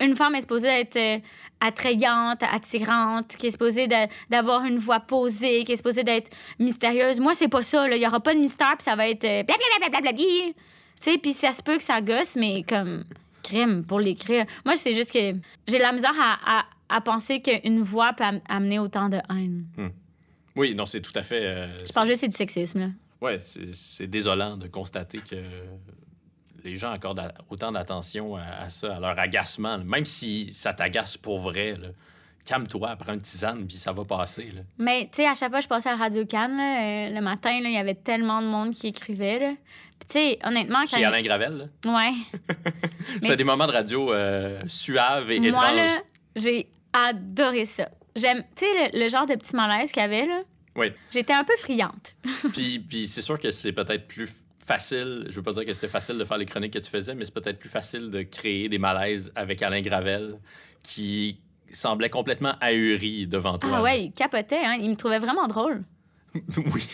une femme est supposée être euh, attrayante, attirante, qui est supposée d'avoir une voix posée, qui est supposée d'être mystérieuse. Moi, c'est pas ça. là. Il y aura pas de mystère, puis ça va être euh, blablabla. Tu sais, puis ça se peut que ça gosse, mais comme crème pour l'écrire. Moi, c'est juste que j'ai la misère à, à- à penser qu'une voix peut am- amener autant de haine. Oui, non, c'est tout à fait. euh, Je pense juste que c'est du sexisme. Là. Ouais, c'est désolant de constater que les gens accordent autant d'attention à, à ça, à leur agacement. là. Même si ça t'agace pour vrai, là, calme-toi, prends une tisane, puis ça va passer. là. Mais, tu sais, à chaque fois que je passais à Radio Cannes, là, euh, le matin, il y avait tellement de monde qui écrivait. Là. Tu sais, honnêtement. Chez Alain Gravel, là, Ouais. c'était des moments de radio euh, suaves et Moi, étranges. j'ai adoré ça. J'aime, tu sais, le, le genre de petit malaise qu'il y avait, là. Oui. J'étais un peu friante. Puis, puis c'est sûr que c'est peut-être plus facile, je veux pas dire que c'était facile de faire les chroniques que tu faisais, mais c'est peut-être plus facile de créer des malaises avec Alain Gravel, qui semblait complètement ahuri devant toi. Ah ouais, il capotait, hein. Il me trouvait vraiment drôle. Oui.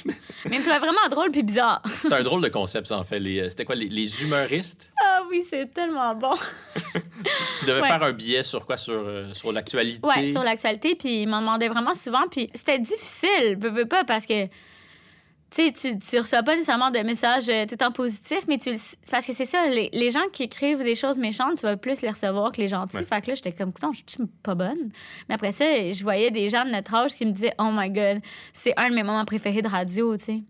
Mais, trouvait vraiment drôle puis bizarre. c'est un drôle de concept, ça, en fait. Les- C'était quoi, les, les humoristes? Ah oui, c'est tellement bon. Tu devais Ouais. faire un billet sur quoi? Sur, euh, sur l'actualité? Ouais, sur l'actualité, puis il m'en demandait vraiment souvent, puis c'était difficile, veux, veux pas, parce que, tu sais, tu, reçois pas nécessairement de messages euh, tout le temps positifs, mais tu le parce que c'est ça, les, les gens qui écrivent des choses méchantes, tu vas plus les recevoir que les gentils. Ouais. Fait que là, j'étais comme, écoute, je suis pas bonne. Mais après ça, je voyais des gens de notre âge qui me disaient, oh my god, c'est un de mes moments préférés de radio, tu sais.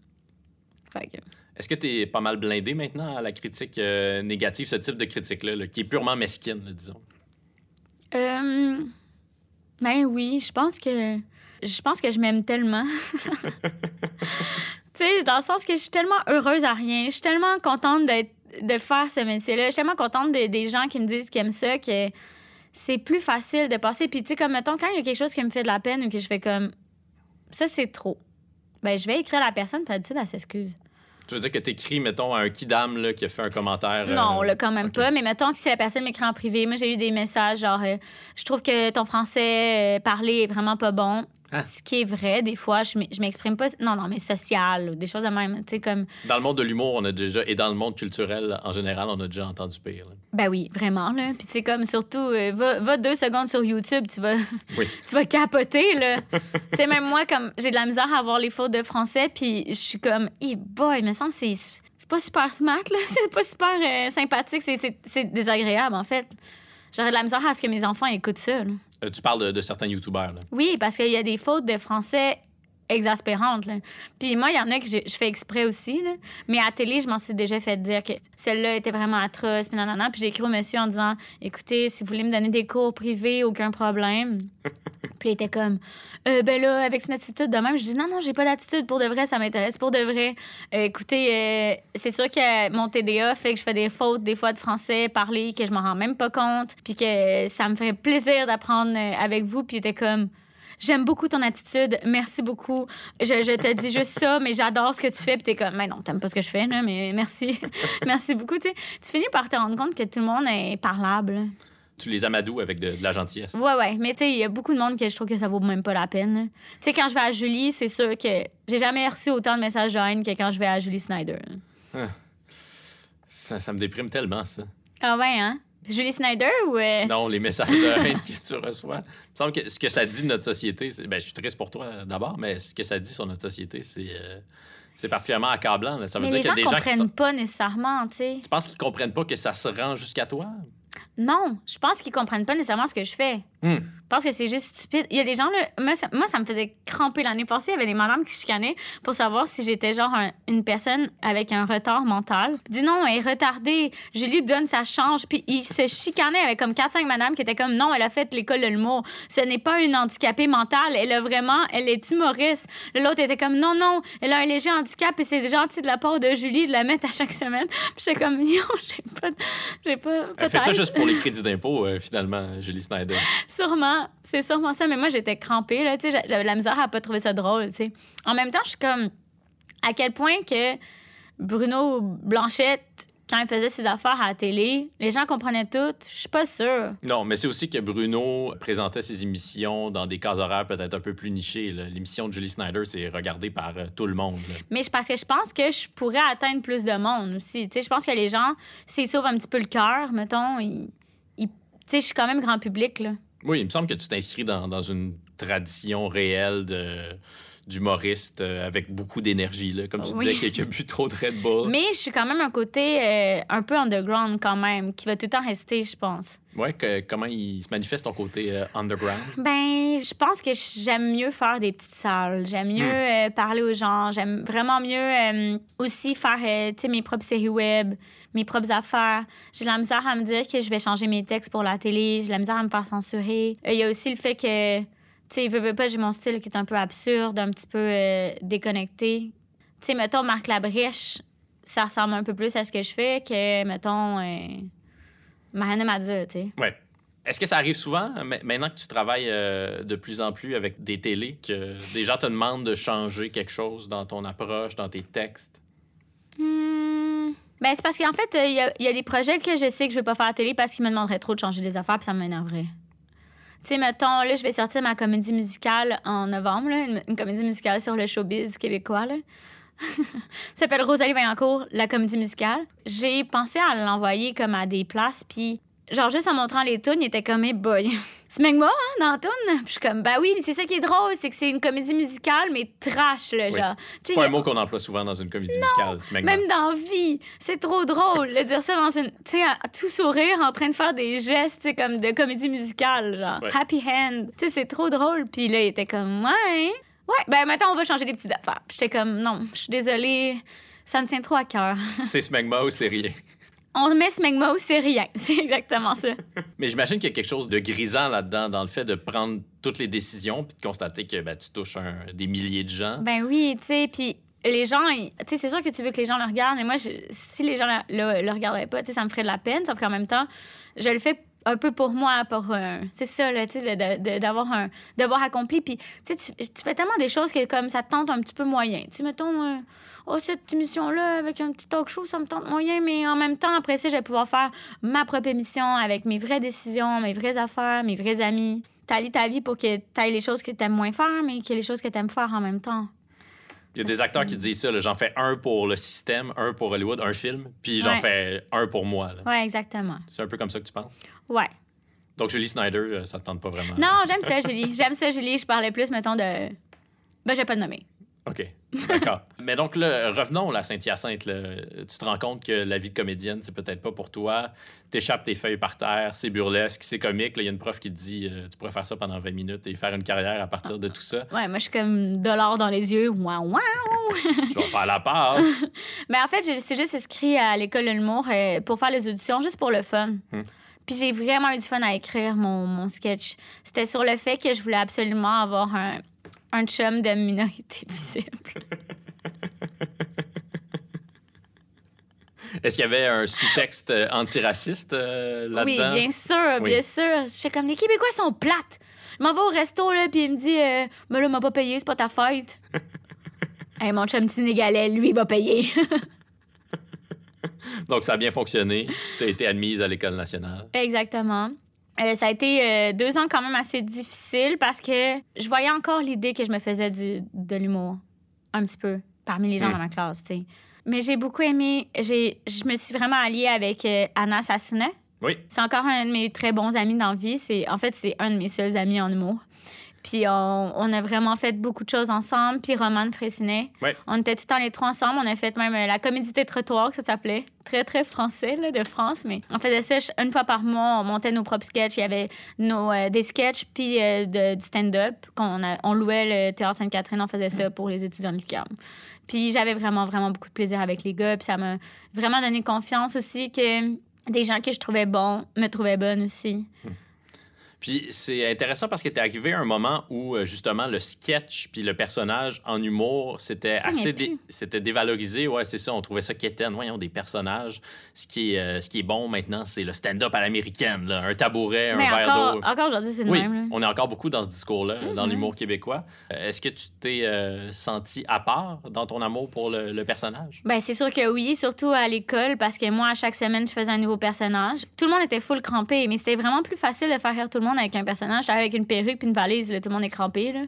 Fait que, Est-ce que tu es pas mal blindé maintenant à la critique euh, négative, ce type de critique-là, là, qui est purement mesquine, là, disons? Euh, ben oui, je pense que je pense que je m'aime tellement. tu sais, dans le sens que je suis tellement heureuse à rien. Je suis tellement contente de faire ce métier-là. Je suis tellement contente de- des gens qui me disent qu'ils aiment ça que c'est plus facile de passer. Puis tu sais, comme mettons, quand il y a quelque chose qui me fait de la peine ou que je fais comme ça, c'est trop. Ben, je vais écrire à la personne, puis d'habitude, elle s'excuse. Tu veux dire que tu écris, mettons, à un kidam là, qui a fait un commentaire. euh, Non, là, quand même pas. Mais mettons que si la personne m'écrit en privé, moi, j'ai eu des messages genre, euh, je trouve que ton français euh, parlé est vraiment pas bon. Ah. Ce qui est vrai, des fois, je m'e- je m'exprime pas. Non, non, mais social, des choses de même. Tu sais, comme, Dans le monde de l'humour, on a déjà, et dans le monde culturel en général, on a déjà entendu pire. là. ben oui, vraiment, là. Puis, tu sais, comme, surtout, euh, va, va deux secondes sur YouTube, tu vas, Oui. tu vas capoter, là. tu sais, même moi, comme, j'ai de la misère à avoir les fautes de français, puis je suis comme, hey boy, il me semble que c'est. C'est pas super smart, là. C'est pas super euh, sympathique. C'est désagréable, en fait. J'aurais de la misère à ce que mes enfants écoutent ça, là. Euh, tu parles de, de certains youtubeurs. là. Oui, parce qu'il y a des fautes de français exaspérantes. Là. Puis moi, il y en a que je, je fais exprès aussi. Là. Mais à la télé, je m'en suis déjà fait dire que celle-là était vraiment atroce. Puis, nanana. puis j'ai écrit au monsieur en disant Écoutez, si vous voulez me donner des cours privés, aucun problème. puis il était comme Euh, Ben là, avec une attitude de même, je dis Non, non, j'ai pas d'attitude pour de vrai, ça m'intéresse pour de vrai. Euh, écoutez, euh, c'est sûr que mon TDA fait que je fais des fautes des fois de français, parler, que je m'en rends même pas compte. Puis que ça me ferait plaisir d'apprendre euh, avec vous. Puis il était comme J'aime beaucoup ton attitude. Merci beaucoup. Je, te dis juste ça, mais j'adore ce que tu fais. Puis t'es comme, mais non, t'aimes pas ce que je fais, mais merci. merci beaucoup. Tu finis par te rendre compte que tout le monde est parlable. Tu les amadoues avec de, de la gentillesse. Ouais, ouais. Mais tu sais, il y a beaucoup de monde que je trouve que ça vaut même pas la peine. Tu sais, quand je vais à Julie, c'est sûr que j'ai jamais reçu autant de messages de haine que quand je vais à Julie Snyder. là. Ça, ça me déprime tellement, ça. Ah ouais, hein? Julie Snyder ou. euh, Non, les messages de haine que tu reçois. Il me semble que ce que ça dit de notre société, ben, je suis triste pour toi d'abord, mais ce que ça dit sur notre société, c'est euh, c'est particulièrement accablant. là. Ça veut Mais dire les qu'il y a gens des gens qui comprennent sont... pas nécessairement, tu sais. Tu penses qu'ils comprennent pas que ça se rend jusqu'à toi? Non, je pense qu'ils comprennent pas nécessairement ce que je fais. Hmm. Je pense que c'est juste stupide. Il y a des gens, là, moi ça, moi, ça me faisait cramper l'année passée. Il y avait des madames qui chicanaient pour savoir si j'étais genre un- une personne avec un retard mental. Dis non, elle est retardée. Julie donne sa change. Puis ils se chicanaient avec comme 4-5 madames qui étaient comme non, elle a fait l'école de l'humour. Ce n'est pas une handicapée mentale. Elle a vraiment, elle est humoriste. L'autre était comme non, non, elle a un léger handicap et c'est gentil de la part de Julie de la mettre à chaque semaine. Puis j'étais comme yo, j'ai pas, j'ai pas. Elle fait ça juste pour les crédits d'impôt, euh, finalement, Julie Snyder. Sûrement, c'est sûrement ça. Mais moi, j'étais crampée, là, tu sais, j'a- j'avais de la misère à pas trouver ça drôle, tu sais. En même temps, je suis comme, à quel point que Bruno Blanchette, quand il faisait ses affaires à la télé, les gens comprenaient tout. Je suis pas sûre. Non, mais c'est aussi que Bruno présentait ses émissions dans des cases horaires peut-être un peu plus nichées. L'émission de Julie Snyder, c'est regardé par euh, tout le monde. là. Mais parce que je pense que je pourrais atteindre plus de monde aussi. Tu sais, je pense que les gens, s'ils sauvent un petit peu le cœur, mettons, ils, ils- tu sais, je suis quand même grand public, là. Oui, il me semble que tu t'inscris dans, dans une tradition réelle de d'humoriste euh, avec beaucoup d'énergie. là. Comme tu Oui. disais, qui a bu trop de Red Bull. Mais je suis quand même un côté euh, un peu underground quand même, qui va tout le temps rester, je pense. Ouais, que- comment il se manifeste ton côté euh, underground? Ben, je pense que j'aime mieux faire des petites salles. J'aime mieux euh, parler aux gens. J'aime vraiment mieux aussi faire tu sais, mes propres séries web, mes propres affaires. J'ai de la misère à me dire que je vais changer mes textes pour la télé. J'ai de la misère à me faire censurer. Il y a aussi le fait que, tu sais, veux, veux pas, j'ai mon style qui est un peu absurde, un petit peu euh, déconnecté. Tu sais, mettons, Marc Labrèche, ça ressemble un peu plus à ce que je fais que, mettons, euh, Mahana Madza, tu sais. Ouais. Est-ce que ça arrive souvent, ma- maintenant que tu travailles euh, de plus en plus avec des télés, que des gens te demandent de changer quelque chose dans ton approche, dans tes textes? Hmm. Ben, c'est parce qu'en fait, il y, a- y a des projets que je sais que je vais pas faire à la télé parce qu'ils me demanderaient trop de changer les affaires, puis ça m'énerverait. Tu sais, mettons, là, je vais sortir ma comédie musicale en novembre, une, comédie musicale sur le showbiz québécois. Là. ça s'appelle Rosalie Vaillancourt, la comédie musicale. J'ai pensé à l'envoyer comme à des places, puis genre juste en montrant les tunes, il était comme, hey boy, c'est Megma, hein, dans tune? je suis comme, bah oui, mais c'est ça qui est drôle, c'est que c'est une comédie musicale, mais trash, là, genre. C'est pas un mot qu'on emploie souvent dans une comédie musicale, c'est Même dans vie, c'est trop drôle de dire ça dans une, tu sais, tout sourire, en train de faire des gestes, comme de comédie musicale, genre, happy hand. Tu sais, c'est trop drôle. Puis là, il était comme, ouais, ouais, ben maintenant, on va changer les petites affaires. J'étais comme, non, je suis désolée, ça me tient trop à cœur. c'est smegma ou c'est rien? On met smegma ou c'est rien. C'est exactement ça. Mais j'imagine qu'il y a quelque chose de grisant là-dedans, dans le fait de prendre toutes les décisions puis de constater que ben, tu touches des milliers de gens. Ben oui, tu sais, puis les gens, tu sais, c'est sûr que tu veux que les gens le regardent, mais moi, si les gens le, le, regardaient pas, tu sais, ça me ferait de la peine, sauf qu'en même temps, je le fais un peu pour moi, pour c'est ça, là, tu d'avoir un devoir accompli. Puis, tu, tu fais tellement des choses que comme ça te tente un petit peu moyen. Tu sais, mettons, euh, oh, cette émission-là avec un petit talk show, ça me tente moyen, mais en même temps, après ça, je vais pouvoir faire ma propre émission avec mes vraies décisions, mes vraies affaires, mes vrais amis. T'allies ta vie pour que t'ailles les choses que t'aimes moins faire, mais ait les choses que t'aimes faire en même temps. Il y a des acteurs qui disent ça, j'en fais un pour le système, un pour Hollywood, un film, puis j'en fais un pour moi. Oui, exactement. C'est un peu comme ça que tu penses? Ouais. Donc, Julie Snyder, euh, ça te tente pas vraiment? Non, j'aime ça, Julie. J'aime ça, Julie. Je parlais plus, mettons, de. Ben, je vais pas le nommer. OK. D'accord. Mais donc, là, revenons à Saint-Hyacinthe. Tu te rends compte que la vie de comédienne, c'est peut-être pas pour toi. T'échappes tes feuilles par terre, c'est burlesque, c'est comique. Il y a une prof qui te dit euh, tu pourrais faire ça pendant 20 minutes et faire une carrière à partir de tout ça. Ouais, moi, je suis comme dollar dans les yeux. Waouh, waouh! je vais faire la passe. Mais en fait, c'est juste inscrit à l'école de l'humour euh, pour faire les auditions, juste pour le fun. Hmm. Puis j'ai vraiment eu du fun à écrire mon, mon sketch. C'était sur le fait que je voulais absolument avoir un un chum de minorité visible. Est-ce qu'il y avait un sous-texte euh, antiraciste euh, là-dedans? Oui, bien sûr, bien sûr. Je sais comme les Québécois sont plates. Je m'en vais au resto, là, puis il me dit euh, Mais là, m'a pas payé, c'est pas ta fête. hey, mon chum sénégalais, lui, va payer. Donc, ça a bien fonctionné. Tu as été admise à l'École nationale. Exactement. Euh, ça a été euh, deux ans quand même assez difficile parce que je voyais encore l'idée que je me faisais du, de l'humour un petit peu parmi les gens hmm. dans ma classe, tu sais. Mais j'ai beaucoup aimé, je me suis vraiment alliée avec euh, Anna Sassunet. Oui. C'est encore un de mes très bons amis dans la vie. C'est, en fait, c'est un de mes seuls amis en humour. Puis on, a vraiment fait beaucoup de choses ensemble. Puis Romane Fressinet. On était tout le temps les trois ensemble. On a fait même euh, la comédie des trottoirs, ça s'appelait. Très, très français là, de France. Mais on faisait ça une fois par mois. On montait nos propres sketchs. Il y avait nos, euh, des sketchs puis euh, du stand-up. On, on louait le Théâtre Sainte-Catherine. On faisait ça pour les étudiants de l'UQAM. Puis j'avais vraiment, vraiment beaucoup de plaisir avec les gars. Puis ça m'a vraiment donné confiance aussi que des gens que je trouvais bons me trouvaient bonnes aussi. Hmm. Puis c'est intéressant parce que tu es arrivé à un moment où euh, justement le sketch puis le personnage en humour, c'était assez c'était dévalorisé. Ouais, c'est ça, on trouvait ça quétaine. Voyons des personnages. Ce qui est, euh, ce qui est bon maintenant, c'est le stand-up à l'américaine, un tabouret, un verre d'eau. Encore aujourd'hui, c'est le oui, même. On est encore beaucoup dans ce discours-là, dans mm-hmm. l'humour québécois. Euh, est-ce que tu t'es senti à part dans ton amour pour le, personnage? Ben c'est sûr que oui, surtout à l'école, parce que moi, à chaque semaine, je faisais un nouveau personnage. Tout le monde était full crampé, mais c'était vraiment plus facile de faire rire tout le monde avec un personnage. J'étais avec une perruque puis une valise, tout le monde est crampé. Là.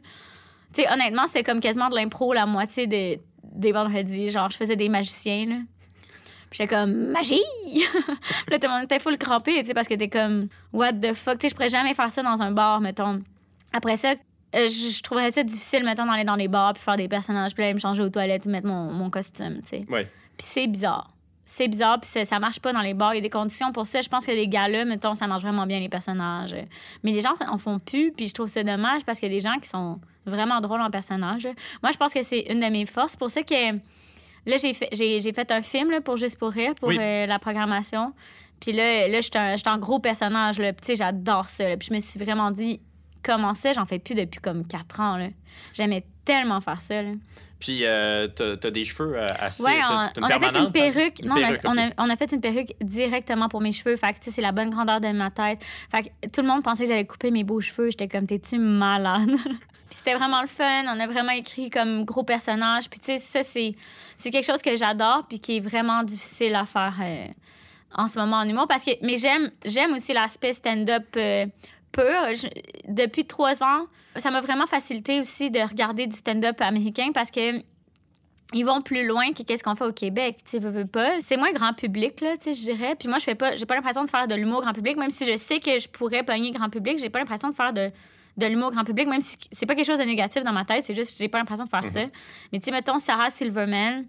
honnêtement, c'était comme quasiment de l'impro la moitié des, des vendredis. Genre, je faisais des magiciens. Là. Puis j'étais comme, magie! là, tout le monde était full crampé, parce que t'es comme, what the fuck? Tu sais, je pourrais jamais faire ça dans un bar, mettons. Après ça, euh, je, trouverais ça difficile, mettons, d'aller dans les bars puis faire des personnages, puis aller me changer aux toilettes ou mettre mon, mon costume, tu sais. Ouais. Puis c'est bizarre c'est bizarre, puis ça marche pas dans les bars. Il y a des conditions pour ça. Je pense que les gars-là, mettons, ça marche vraiment bien, les personnages. Mais les gens en font plus, puis je trouve ça dommage parce qu'il y a des gens qui sont vraiment drôles en personnage. Moi, je pense que c'est une de mes forces. pour ça que là, j'ai fait, j'ai, fait un film là, pour Juste pour rire, pour euh, la programmation. Puis là, là j'étais un, un, gros personnage. Là. Puis, j'adore ça. Puis je me suis vraiment dit, comment ça? J'en fais plus depuis comme quatre ans. J'aimais tellement faire ça. Puis, euh, t'as as des cheveux euh, assez. Oui, on, a fait une perruque. non, on, a, on, a, fait une perruque directement pour mes cheveux. Fait que, c'est la bonne grandeur de ma tête. Fait que tout le monde pensait que j'allais couper mes beaux cheveux. J'étais comme, t'es-tu malade? puis c'était vraiment le fun. On a vraiment écrit comme gros personnage. Puis, tu sais, ça, c'est quelque chose que j'adore, puis qui est vraiment difficile à faire euh, en ce moment en humour. Parce que, mais j'aime aussi l'aspect stand-up pur. depuis trois ans, ça m'a vraiment facilité aussi de regarder du stand-up américain parce que ils vont plus loin que qu'est-ce qu'on fait au Québec, tu veux, veux pas. C'est moins grand public, là, tu sais, je dirais. Puis moi, je fais pas, j'ai pas l'impression de faire de l'humour grand public, même si je sais que je pourrais pogner grand public, j'ai pas l'impression de faire de, de l'humour grand public, même si c'est pas quelque chose de négatif dans ma tête, c'est juste que j'ai pas l'impression de faire ça. Mhm. Mais tu sais, mettons Sarah Silverman.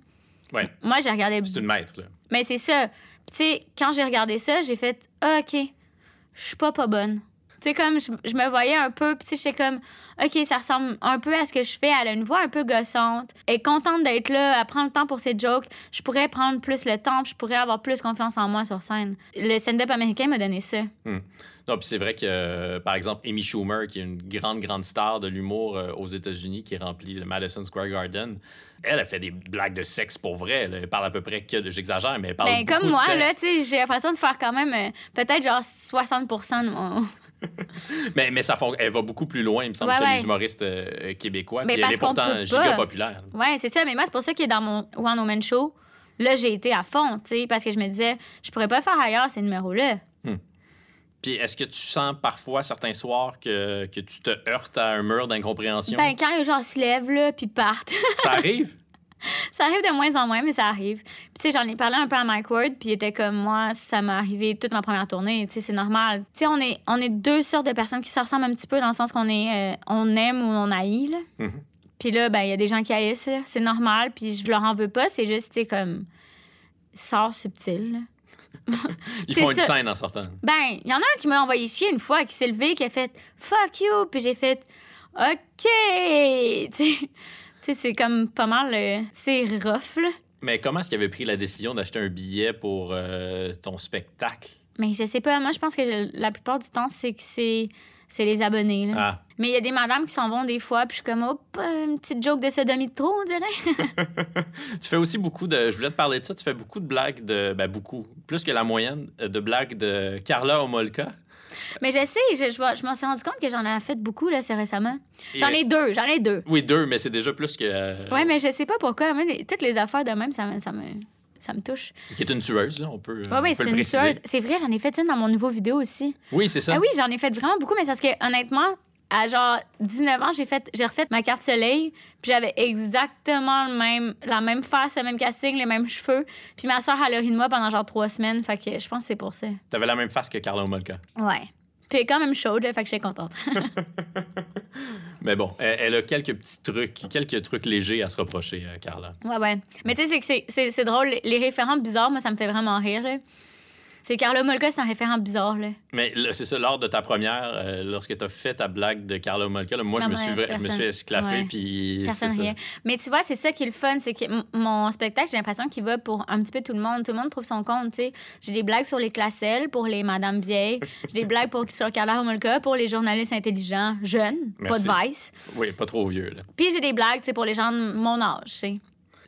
Ouais. Moi, j'ai regardé. C'est une maître, là. Mais c'est ça. tu sais, quand j'ai regardé ça, j'ai fait, ah, OK, je suis pas pas bonne. Tu sais, comme je, me voyais un peu, puis j'étais comme, OK, ça ressemble un peu à ce que je fais. Elle a une voix un peu gossante. Elle est contente d'être là. Elle prend le temps pour ses jokes. Je pourrais prendre plus le temps, je pourrais avoir plus confiance en moi sur scène. Le stand-up américain m'a donné ça. Hmm. Non, puis c'est vrai que, euh, par exemple, Amy Schumer, qui est une grande, grande star de l'humour euh, aux États-Unis, qui remplit le Madison Square Garden, elle a fait des blagues de sexe pour vrai. Elle parle à peu près que de. J'exagère, mais elle parle ben, comme moi, là, tu sais, j'ai l'impression de faire quand même euh, peut-être genre 60 de mon, mais, mais ça elle va beaucoup plus loin, il me semble, que les humoristes euh, québécois. Mais elle est pourtant giga populaire. Oui, c'est ça. Mais moi, c'est pour ça que dans mon One Woman Show, là, j'ai été à fond, tu sais, parce que je me disais, je pourrais pas faire ailleurs ces numéros-là. Hmm. Puis est-ce que tu sens parfois, certains soirs, que, que tu te heurtes à un mur d'incompréhension? Ben, quand les gens se lèvent, là, puis partent. ça arrive? ça arrive de moins en moins, mais ça arrive. Puis, tu sais, j'en ai parlé un peu à Mike Ward, puis il était comme moi, ça m'est arrivé toute ma première tournée. Tu sais, c'est normal. Tu sais, on est, on est deux sortes de personnes qui se ressemblent un petit peu dans le sens qu'on est, euh, on aime ou on haït, là. Mm-hmm. Puis là, ben, il y a des gens qui haïssent, c'est normal, puis je leur en veux pas, c'est juste, tu sais, comme, sort subtil, Ils font une scène en sortant. Ben, il y en a un qui m'a envoyé chier une fois, qui s'est levé, qui a fait fuck you, puis j'ai fait OK. Tu sais, c'est comme pas mal. Euh, c'est rough, là. Mais comment est-ce qu'il avait pris la décision d'acheter un billet pour euh, ton spectacle? Mais je sais pas. Moi, je pense que la plupart du temps, c'est que c'est c'est les abonnés. Là. Ah. Mais il y a des madames qui s'en vont des fois, puis je suis comme, hop, une petite joke de sodomie de trop, on dirait. tu fais aussi beaucoup de. Je voulais te parler de ça. Tu fais beaucoup de blagues de. Ben, beaucoup. Plus que la moyenne de blagues de Carla Omolka. Mais je sais, je, je, m'en suis rendu compte que j'en ai fait beaucoup là, c'est récemment. J'en ai deux, j'en ai deux. Oui, deux, mais c'est déjà plus que. Euh, oui, mais je sais pas pourquoi. toutes les affaires de même, ça, me, ça me, ça me touche. Qui est une tueuse, là, on peut. Oui, oui, c'est une tueuse. C'est vrai, j'en ai fait une dans mon nouveau vidéo aussi. Oui, c'est ça. Ah oui, j'en ai fait vraiment beaucoup, mais c'est parce que, honnêtement, à genre 19 ans, j'ai fait j'ai refait ma carte soleil, puis j'avais exactement le même la même face, le même casting, les mêmes cheveux. Puis ma soeur elle a ri de moi pendant genre trois semaines, fait que je pense que c'est pour ça. T'avais la même face que Carla Molka. Ouais. Puis elle est quand même chaude, fait que je suis contente. Mais bon, elle, a quelques petits trucs, quelques trucs légers à se reprocher, euh, Carla. Ouais, ouais. Mais tu sais, c'est c'est drôle. Les référents bizarres, moi, ça me fait vraiment rire. C'est Carla Molka, c'est un référent bizarre. Là. Mais c'est ça, lors de ta première, euh, lorsque tu as fait ta blague de Carla Molka, moi, je, me suis, je me suis esclaffé. Puis personne rien. Mais tu vois, c'est ça qui est le fun. C'est que mon spectacle, j'ai l'impression qu'il va pour un petit peu tout le monde. Tout le monde trouve son compte. sais. J'ai des blagues sur les classelles pour les Madame Vieilles. J'ai des blagues pour, sur Carla Molka pour les journalistes intelligents, jeunes, pas de vice. Oui, pas trop vieux. Là. Puis j'ai des blagues pour les gens de mon âge. sais.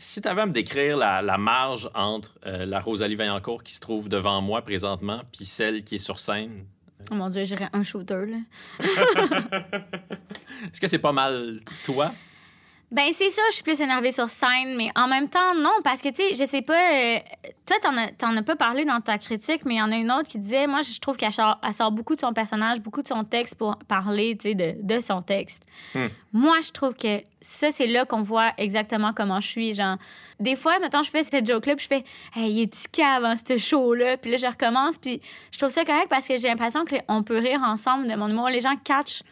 Si tu avais à me décrire la, marge entre euh, la Rosalie Vaillancourt qui se trouve devant moi présentement, puis celle qui est sur scène. Oh mon Dieu, j'irais un shooter, là. Est-ce que c'est pas mal toi? Ben, c'est ça, je suis plus énervée sur scène, mais en même temps, non, parce que, tu sais, je sais pas. Euh, toi, t'en as, as pas parlé dans ta critique, mais il y en a une autre qui disait Moi, je trouve qu'elle sort, beaucoup de son personnage, beaucoup de son texte pour parler, tu sais, de, de, son texte. Hmm. Moi, je trouve que ça, c'est là qu'on voit exactement comment je suis. Genre, des fois, maintenant, je fais cette joke-là, puis je fais Hey, est du cave, hein, ce show-là? Puis là, je recommence, puis je trouve ça correct parce que j'ai l'impression qu'on peut rire ensemble de mon humour. Les gens catchent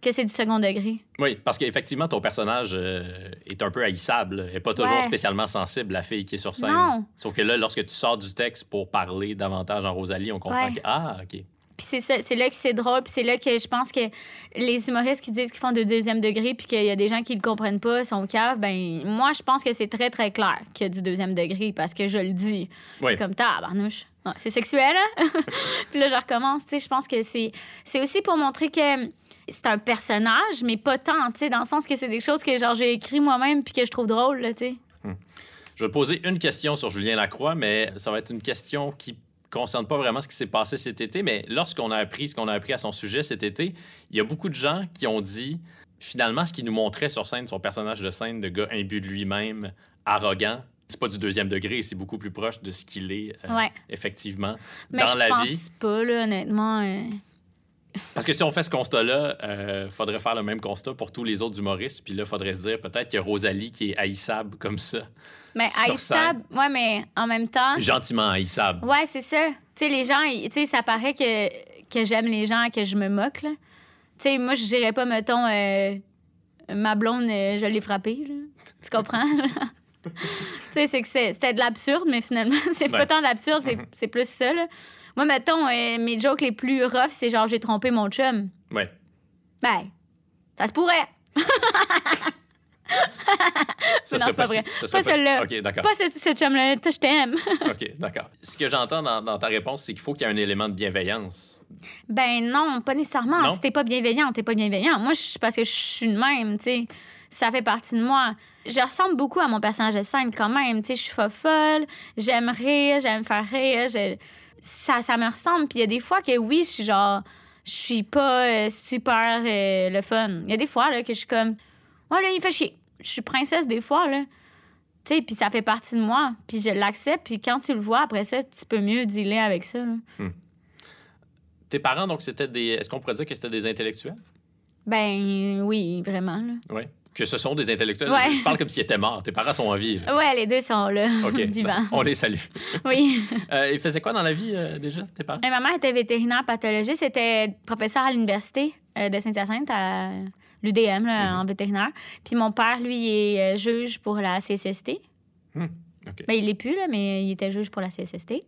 que c'est du second degré. Oui, parce qu'effectivement, ton personnage euh, est un peu haïssable. N'est pas toujours spécialement sensible, la fille qui est sur scène. Non. Sauf que là, lorsque tu sors du texte pour parler davantage en Rosalie, on comprend que. Ah, OK. Puis c'est c'est là que c'est drôle, puis c'est là que je pense que les humoristes qui disent qu'ils font de deuxième degré, puis qu'il y a des gens qui le comprennent pas, sont caves, ben moi, je pense que c'est très, très clair qu'il y a du deuxième degré, parce que je le dis. Oui. Comme tabarnouche. C'est sexuel, hein? puis là, je recommence. Tu sais, je pense que c'est aussi pour montrer que c'est un personnage, mais pas tant, tu sais, dans le sens que c'est des choses que genre j'ai écrit moi-même puis que je trouve drôle, tu sais. Hmm. Je vais poser une question sur Julien Lacroix, mais ça va être une question qui concerne pas vraiment ce qui s'est passé cet été, mais lorsqu'on a appris ce qu'on a appris à son sujet cet été, il y a beaucoup de gens qui ont dit finalement ce qu'il nous montrait sur scène, son personnage de scène de gars imbu de lui-même, arrogant, c'est pas du deuxième degré, c'est beaucoup plus proche de ce qu'il est euh, effectivement dans la vie. Je pense pas là, honnêtement. Euh, Parce que si on fait ce constat-là, il faudrait faire le même constat pour tous les autres humoristes. Puis là, il faudrait se dire peut-être qu'il y a Rosalie qui est haïssable comme ça. Mais haïssable, ouais, mais en même temps. Gentiment haïssable. Ouais, c'est ça. Tu sais, les gens, tu sais, ça paraît que, que j'aime les gens, que je me moque, là. Tu sais, moi, je dirais pas, mettons, euh, ma blonde, euh, je l'ai frappée, là. Tu comprends? tu sais, c'est que c'était de l'absurde, mais finalement, c'est pas tant d'absurde, c'est plus ça, là. Moi, mettons, euh, mes jokes les plus rough, c'est genre, j'ai trompé mon chum. Ouais. Ben, ça se pourrait. Ça non, c'est pas, vrai. pas celle-là. OK, d'accord. Pas ce, ce chum-là. Je t'aime. OK, d'accord. Ce que j'entends dans, ta réponse, c'est qu'il faut qu'il y ait un élément de bienveillance. Ben non, pas nécessairement. Si t'es pas bienveillant, t'es pas bienveillant. Moi, je, parce que je suis de même, tu sais. Ça fait partie de moi. Je ressemble beaucoup à mon personnage de scène quand même. Tu sais, je suis folle, j'aime rire, j'aime faire rire. Ça, ça me ressemble. Puis il y a des fois que oui, je suis genre... Je suis pas euh, super euh, le fun. Il y a des fois là, que je suis comme... Ouais, là, il fait chier je suis princesse des fois, là. Tu sais, puis ça fait partie de moi. Puis je l'accepte. Puis quand tu le vois, après ça, tu peux mieux dealer avec ça. Hmm. Tes parents, donc, c'était des. Est-ce qu'on pourrait dire que c'était des intellectuels? Ben oui, vraiment. Oui. Que ce sont des intellectuels. Je parle comme s'ils étaient morts. Tes parents sont en vie. Oui, les deux sont là, vivants. on les salue. Oui. euh, ils faisaient quoi dans la vie euh, déjà, tes parents? ma mère était vétérinaire pathologiste. C'était professeur à l'université euh, de Saint-Hyacinthe à l'UDM mhm. en vétérinaire. Puis mon père, lui, est juge pour la CSST. Hmm, ben, il l'est plus, là, mais il était juge pour la CSST. Puis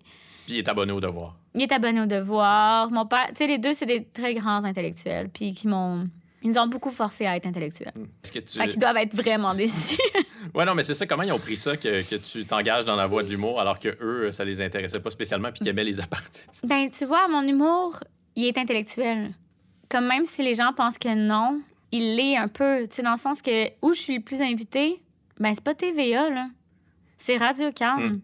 il est abonné au devoir. Il est abonné au devoir. Mon père, tu sais, les deux, c'est des très grands intellectuels. Puis qui m'ont. Ils nous ont beaucoup forcé à être intellectuels. Hmm. Est-ce que tu... Fait qu'ils doivent être vraiment déçus. ouais, non, mais c'est ça. Comment ils ont pris ça que, que tu t'engages dans la voie de l'humour alors que eux, ça les intéressait pas spécialement puis qu'ils aimaient les apartistes? Ben, tu vois, mon humour, il est intellectuel. Comme même si les gens pensent que non, il l'est un peu, tu sais, dans le sens que où je suis le plus invitée, ben c'est pas TVA, là. C'est Radio Can. Hmm.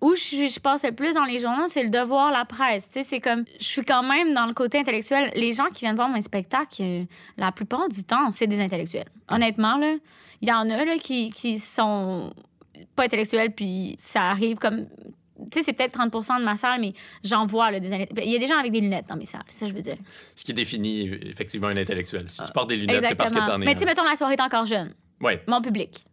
Où je, je, passe le plus dans les journaux, c'est le devoir, la presse. Tu sais, c'est comme, je suis quand même dans le côté intellectuel. Les gens qui viennent voir mon spectacle, euh, la plupart du temps, c'est des intellectuels. Honnêtement, là, il y en a là, qui, qui sont pas intellectuels, puis ça arrive comme tu sais, c'est peut-être 30 de ma salle, mais j'en vois là, des Il y a des gens avec des lunettes dans mes salles, ça je veux dire. Ce qui définit effectivement un intellectuel. Si tu portes des lunettes, c'est parce que t'en es. Mais tu sais, mettons, la soirée est encore jeune. Oui. Mon public.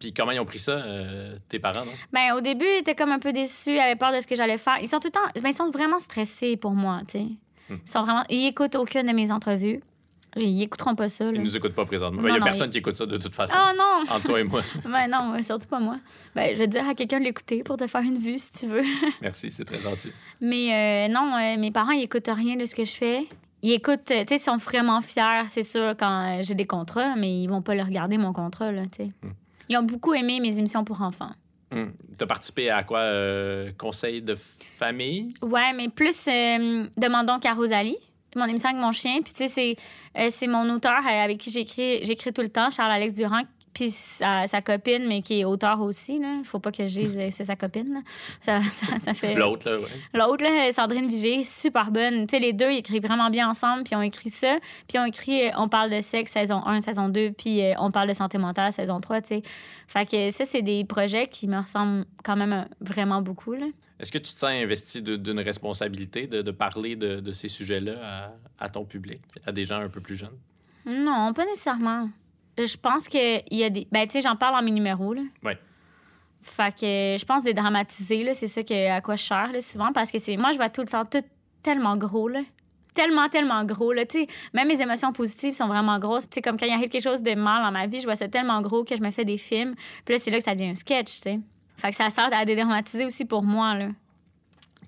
Puis comment ils ont pris ça, euh, tes parents, non? Ben, au début, ils étaient comme un peu déçus, ils avaient peur de ce que j'allais faire. Ils sont tout le temps. Ben, ils sont vraiment stressés pour moi, tu sais. Hmm. Ils sont vraiment. Ils écoutent aucune de mes entrevues. Ils écouteront pas ça. Là. Ils nous écoutent pas présentement. Il n'y a personne qui écoute ça de toute façon. Oh non! Entre toi et moi. ben non, surtout pas moi. Ben, je vais dire à quelqu'un de l'écouter pour te faire une vue si tu veux. Merci, c'est très gentil. Mais euh, non, euh, mes parents, ils écoutent rien de ce que je fais. Ils écoutent, tu sais, ils sont vraiment fiers, c'est sûr, quand j'ai des contrats, mais ils vont pas le regarder, mon contrat, là, tu sais. Hmm. Ils ont beaucoup aimé mes émissions pour enfants. Hmm. Tu as participé à quoi? conseil de famille? Ouais, mais plus Demandons qu'à Rosalie mon émission avec mon chien. Puis, tu sais, c'est, euh, c'est mon auteur euh, avec qui j'écris, j'écris tout le temps, Charles-Alex Durand, puis sa, copine, mais qui est auteur aussi. Là. Faut pas que je dise euh, c'est sa copine. Ça, ça, fait... L'autre, là, oui. L'autre, là, Sandrine Vigé, super bonne. Tu sais, les deux, ils écrivent vraiment bien ensemble, puis ont écrit ça. Puis ont écrit On parle de sexe, saison 1, saison 2, puis On parle de santé mentale, saison 3, tu sais. Fait que ça, c'est des projets qui me ressemblent quand même vraiment beaucoup, là. Est-ce que tu te sens investi d'une responsabilité de, parler de, ces sujets-là à, ton public, à des gens un peu plus jeunes? Non, pas nécessairement. Je pense qu'il y a des. Ben, tu sais, j'en parle en mes numéros, là. Oui. Fait que je pense dédramatiser, là, c'est ça que, à quoi je cherche, là, souvent, parce que c'est. Moi, je vois tout le temps tout tellement gros, là tellement, tellement gros. Là, sais même mes émotions positives sont vraiment grosses. sais comme quand il arrive quelque chose de mal dans ma vie, je vois ça tellement gros que je me fais des films. Puis là, c'est là que ça devient un sketch. sais. Fait que ça sert à dédramatiser aussi pour moi, là.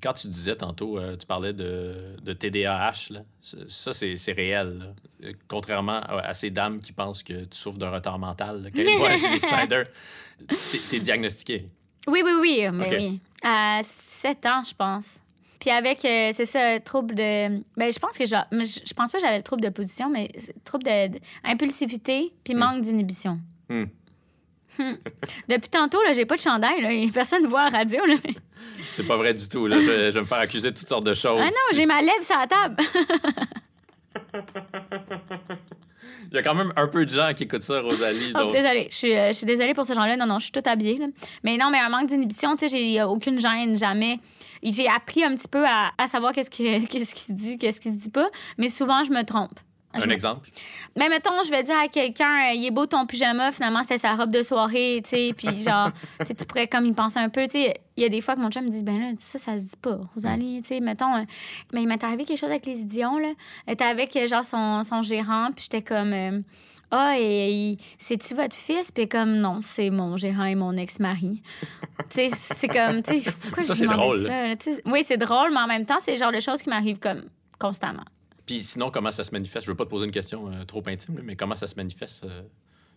Quand tu disais tantôt, euh, tu parlais de, de TDAH, là. ça, c'est réel. Euh, contrairement à, ces dames qui pensent que tu souffres d'un retard mental, quand ils voient Snyder, t'es diagnostiqué. Oui, oui, oui, mais oui. À 7 ans, je pense. Puis avec, euh, c'est ça, trouble de. Ben, je pense que je, je pense pas que j'avais le trouble de position, mais trouble d'impulsivité puis hmm. manque d'inhibition. Hmm. Hmm. Depuis tantôt, j'ai pas de chandail. Là, personne ne voit à la radio. C'est pas vrai du tout. Là. Je, vais, me faire accuser de toutes sortes de choses. Ah non, j'ai ma lèvre sur la table. Il y a quand même un peu de gens qui écoutent ça, Rosalie. Oh, désolée. Je suis, euh, je suis désolée pour ces gens-là. Non, non, je suis toute habillée. là. Mais non, mais un manque d'inhibition, tu sais, j'ai aucune gêne, jamais. J'ai appris un petit peu à, à savoir qu'est-ce qui, qu'est-ce qui se dit, qu'est-ce qui se dit pas. Mais souvent, je me trompe. Un exemple? Mais mettons, je vais dire à quelqu'un, euh, il est beau ton pyjama, finalement, c'était sa robe de soirée, tu sais, puis genre, tu pourrais comme y penser un peu, tu sais. Il y a des fois que mon chum me dit, ben là, ça, ça se dit pas, Rosalie, tu sais, mettons. euh, mais il m'est arrivé quelque chose avec les idiots, là. Elle était avec, euh, genre, son, son gérant, puis j'étais comme. euh, ah, et il- c'est-tu votre fils? Puis comme, non, c'est mon gérant et mon ex-mari. tu sais, c'est comme, tu sais, pourquoi Ça, je c'est drôle, ça? Oui, c'est drôle, mais en même temps, c'est le genre de choses qui m'arrivent comme constamment. Puis sinon, comment ça se manifeste? Je veux pas te poser une question euh, trop intime, là, mais comment ça se manifeste, euh,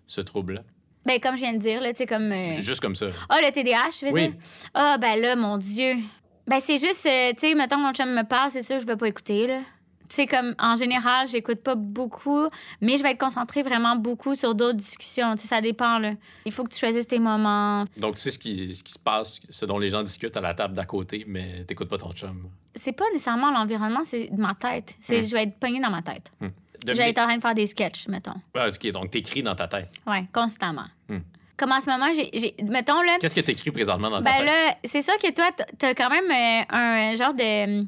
ce trouble-là? Ben, comme je viens de dire, là, tu sais, comme. euh, Juste comme ça. Ah, le TDAH, tu veux Oui. dire? Ah, ben là, mon Dieu. Ben, c'est juste, euh, tu sais, mettons, mon chum me parle, c'est sûr, je vais pas écouter, là. Tu sais, comme, en général, j'écoute pas beaucoup, mais je vais être concentrée vraiment beaucoup sur d'autres discussions. Tu sais, ça dépend, là. Il faut que tu choisisses tes moments. Donc, tu sais ce qui, ce qui se passe, ce dont les gens discutent à la table d'à côté, mais t'écoutes pas ton chum. C'est pas nécessairement l'environnement, c'est ma tête. C'est, Hmm. Je vais être pognée dans ma tête. Je vais être en train de faire des sketchs, mettons. Ah, OK, donc t'écris dans ta tête. Ouais, constamment. Hmm. Comme en ce moment, j'ai, mettons, là, Qu'est-ce que t'écris présentement dans ta Ben tête? là, c'est sûr que toi, t'as quand même euh, un genre de.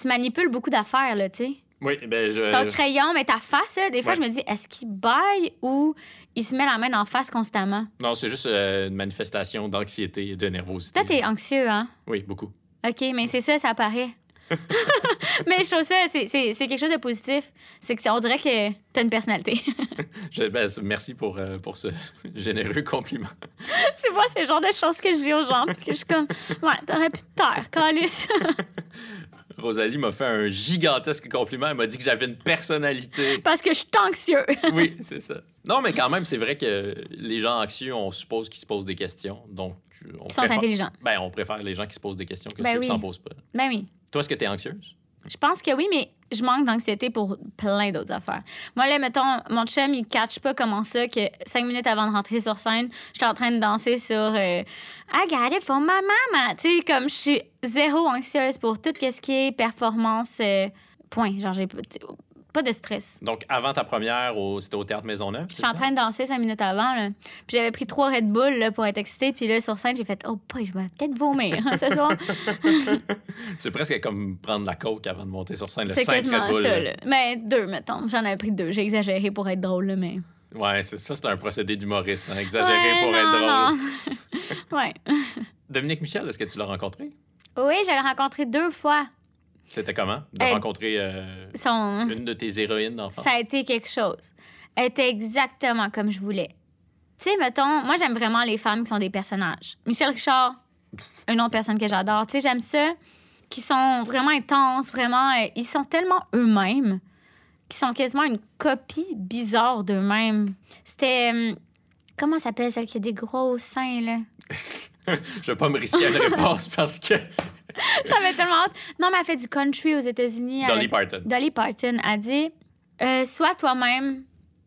Tu manipules beaucoup d'affaires, là, tu sais. Oui, ben je... Ton crayon, mais ta face, là, des fois, ouais. je me dis, est-ce qu'il baille ou il se met la main en face constamment? Non, c'est juste euh, une manifestation d'anxiété et de nervosité. Toi, t'es anxieux, hein? Oui, beaucoup. OK, mais c'est ça, ça apparaît. mais je trouve ça, c'est- c'est c'est quelque chose de positif. C'est que on dirait que t'as une personnalité. Je- ben, merci pour, euh, pour ce généreux compliment. tu vois, c'est le genre de choses que je dis aux gens, que je suis comme, ouais, t'aurais pu te taire, calice. Rosalie m'a fait un gigantesque compliment. Elle m'a dit que j'avais une personnalité. Parce que je suis anxieux. Oui, c'est ça. Non, mais quand même, c'est vrai que les gens anxieux, on suppose qu'ils se posent des questions. Donc, on Ils sont préfère... intelligents. Ben, on préfère les gens qui se posent des questions que Ben ceux qui oui. s'en posent pas. Ben oui. Toi, est-ce que tu es anxieuse? Je pense que oui, mais je manque d'anxiété pour plein d'autres affaires. Moi, là, mettons, mon chum, il catch pas comment ça que cinq minutes avant de rentrer sur scène, j'étais en train de danser sur euh, I got it for my mama. Tu sais, comme je suis zéro anxieuse pour tout ce qui est performance. euh, point. Genre, j'ai pas de stress. Donc, avant ta première, au... c'était au Théâtre Maisonneuve, J'étais en train de danser cinq minutes avant, là. Puis j'avais pris trois Red Bull là, pour être excitée. Puis là, sur scène, j'ai fait Oh, boy, je vais peut-être vomir hein, ce soir. C'est presque comme prendre la coke avant de monter sur scène. Le C'est 5 quasiment Red Bull. ça, là. Mais deux, mettons. J'en avais pris deux. J'ai exagéré pour être drôle, mais. Ouais, c'est ça, c'est un procédé d'humoriste. hein, Exagéré Ouais, pour non, être drôle. ouais. Dominique Michel, est-ce que tu l'as rencontré? Oui, j'allais rencontrer deux fois. C'était comment de rencontrer euh, Son... une de tes héroïnes d'enfance? Ça a été quelque chose. Elle était exactement comme je voulais. Tu sais, mettons, moi, j'aime vraiment les femmes qui sont des personnages. Michel Richard, une autre personne que j'adore. Tu sais, j'aime ça, qui sont vraiment intenses, vraiment. euh, ils sont tellement eux-mêmes, qui sont quasiment une copie bizarre d'eux-mêmes. C'était. euh, comment ça s'appelle celle qui a des gros seins, là? Je vais pas me risquer à une réponse parce que J'avais tellement hâte. Non, mais elle fait du country aux États-Unis. Dolly Parton. Dolly Parton a dit euh, Sois toi-même,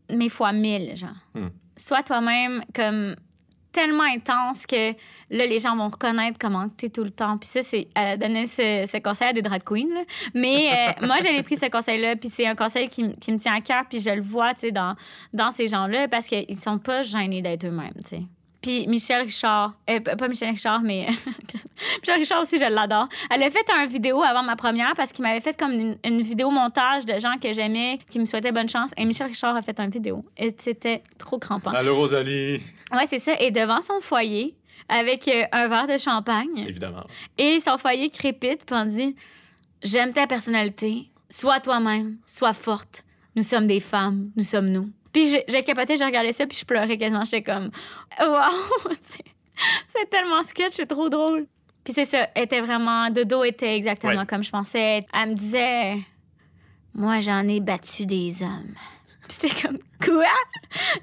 mais fois mille, genre. Hmm. Sois toi-même comme tellement intense que là, les gens vont reconnaître comment tu es tout le temps. Puis ça, c'est. Elle a donné ce, ce conseil à des drag queens, là. Mais euh, moi, j'avais pris ce conseil-là, puis c'est un conseil qui, qui me tient à cœur, puis je le vois, tu sais, dans, dans ces gens-là, parce qu'ils sont pas gênés d'être eux-mêmes, tu sais. Puis Michel Richard, euh, pas Michel Richard, mais Michel Richard aussi, je l'adore. Elle a fait un vidéo avant ma première parce qu'il m'avait fait comme une, une vidéo montage de gens que j'aimais, qui me souhaitaient bonne chance. Et Michel Richard a fait une vidéo. Et c'était trop crampant. Allô, Rosalie? Ouais, c'est ça. Et devant son foyer, avec euh, un verre de champagne, Évidemment. et son foyer crépite, puis on dit J'aime ta personnalité, sois toi-même, sois forte. Nous sommes des femmes, nous sommes nous. Puis j'ai capoté, j'ai regardé ça, puis je pleurais quasiment. J'étais comme Waouh C'est- tellement sketch, c'est trop drôle. Puis c'est ça, était vraiment. Dodo était exactement Ouais. comme je pensais. Elle me disait Moi, j'en ai battu des hommes. Puis j'étais comme Quoi?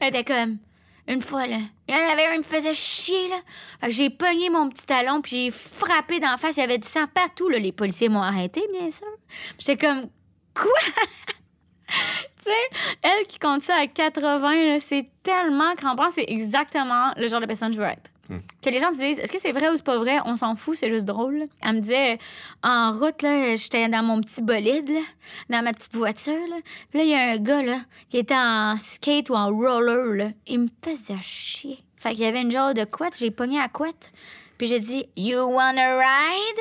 Elle était comme une fois, là, il y en avait un qui me faisait chier, là. J'ai pogné mon petit talon, puis j'ai frappé dans la face. Il y avait du sang partout, là. Les policiers m'ont arrêté, bien sûr. J'étais comme, quoi? tu sais, elle qui compte ça à 80, là, c'est tellement crampant. C'est exactement le genre de personne que je veux être. que les gens se disent est-ce que c'est vrai ou c'est pas vrai, on s'en fout, c'est juste drôle. Elle me disait en route, là, j'étais dans mon petit bolide, là, dans ma petite voiture. Là. Puis là, il y a un gars là, qui était en skate ou en roller. Là. Il me faisait chier. Fait qu'il y avait une genre de couette, j'ai pogné à couette. Puis j'ai dit You wanna ride?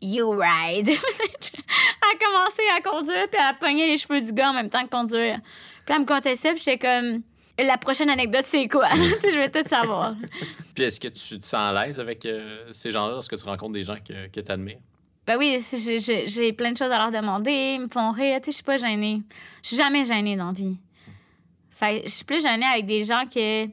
You ride. elle a commencé à conduire, puis a pogné les cheveux du gars en même temps que conduire. Puis elle me contait ça, puis j'étais comme la prochaine anecdote, c'est quoi? sais, je veux tout savoir. Puis est-ce que tu te sens à l'aise avec euh, ces gens-là lorsque tu rencontres des gens que, que tu admires? Ben oui, j'ai- plein de choses à leur demander. Ils me font rire. Tu sais, je suis pas gênée. Je suis jamais gênée dans la vie. Fait je suis plus gênée avec des gens que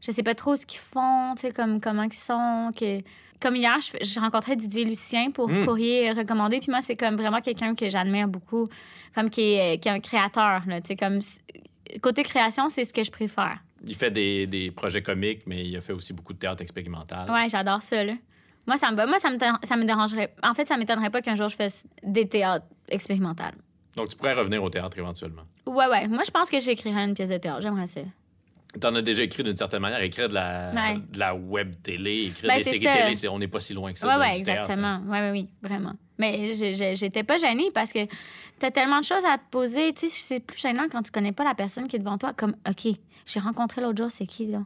je sais pas trop ce qu'ils font, tu sais, comme comment ils sont. Que... Comme hier, je, je rencontrais Didier Lucien pour Mm. Courrier recommandé. Puis moi, c'est comme vraiment quelqu'un que j'admire beaucoup. Comme qui est, qui est un créateur, là. Comme... Côté création, c'est ce que je préfère. Il fait des, des projets comiques, mais il a fait aussi beaucoup de théâtre expérimental. Ouais, j'adore ça, là. Moi, ça me, va. moi, ça me, ça me dérangerait. En fait, ça m'étonnerait pas qu'un jour je fasse des théâtres expérimentaux. Donc tu pourrais revenir au théâtre éventuellement. Ouais, ouais. Moi, je pense que j'écrirais une pièce de théâtre. J'aimerais ça. T'en as déjà écrit d'une certaine manière, écrire de la, Ouais. de la web télé, écrire Ben, des séries ça. télé, on n'est pas si loin que ça. De- ouais, hein. exactement. Ouais, ouais, oui, vraiment. Mais j'étais pas gênée parce que t'as tellement de choses à te poser. Tu sais, c'est plus gênant quand tu connais pas la personne qui est devant toi. Comme, OK, j'ai rencontré l'autre jour, c'est qui, là?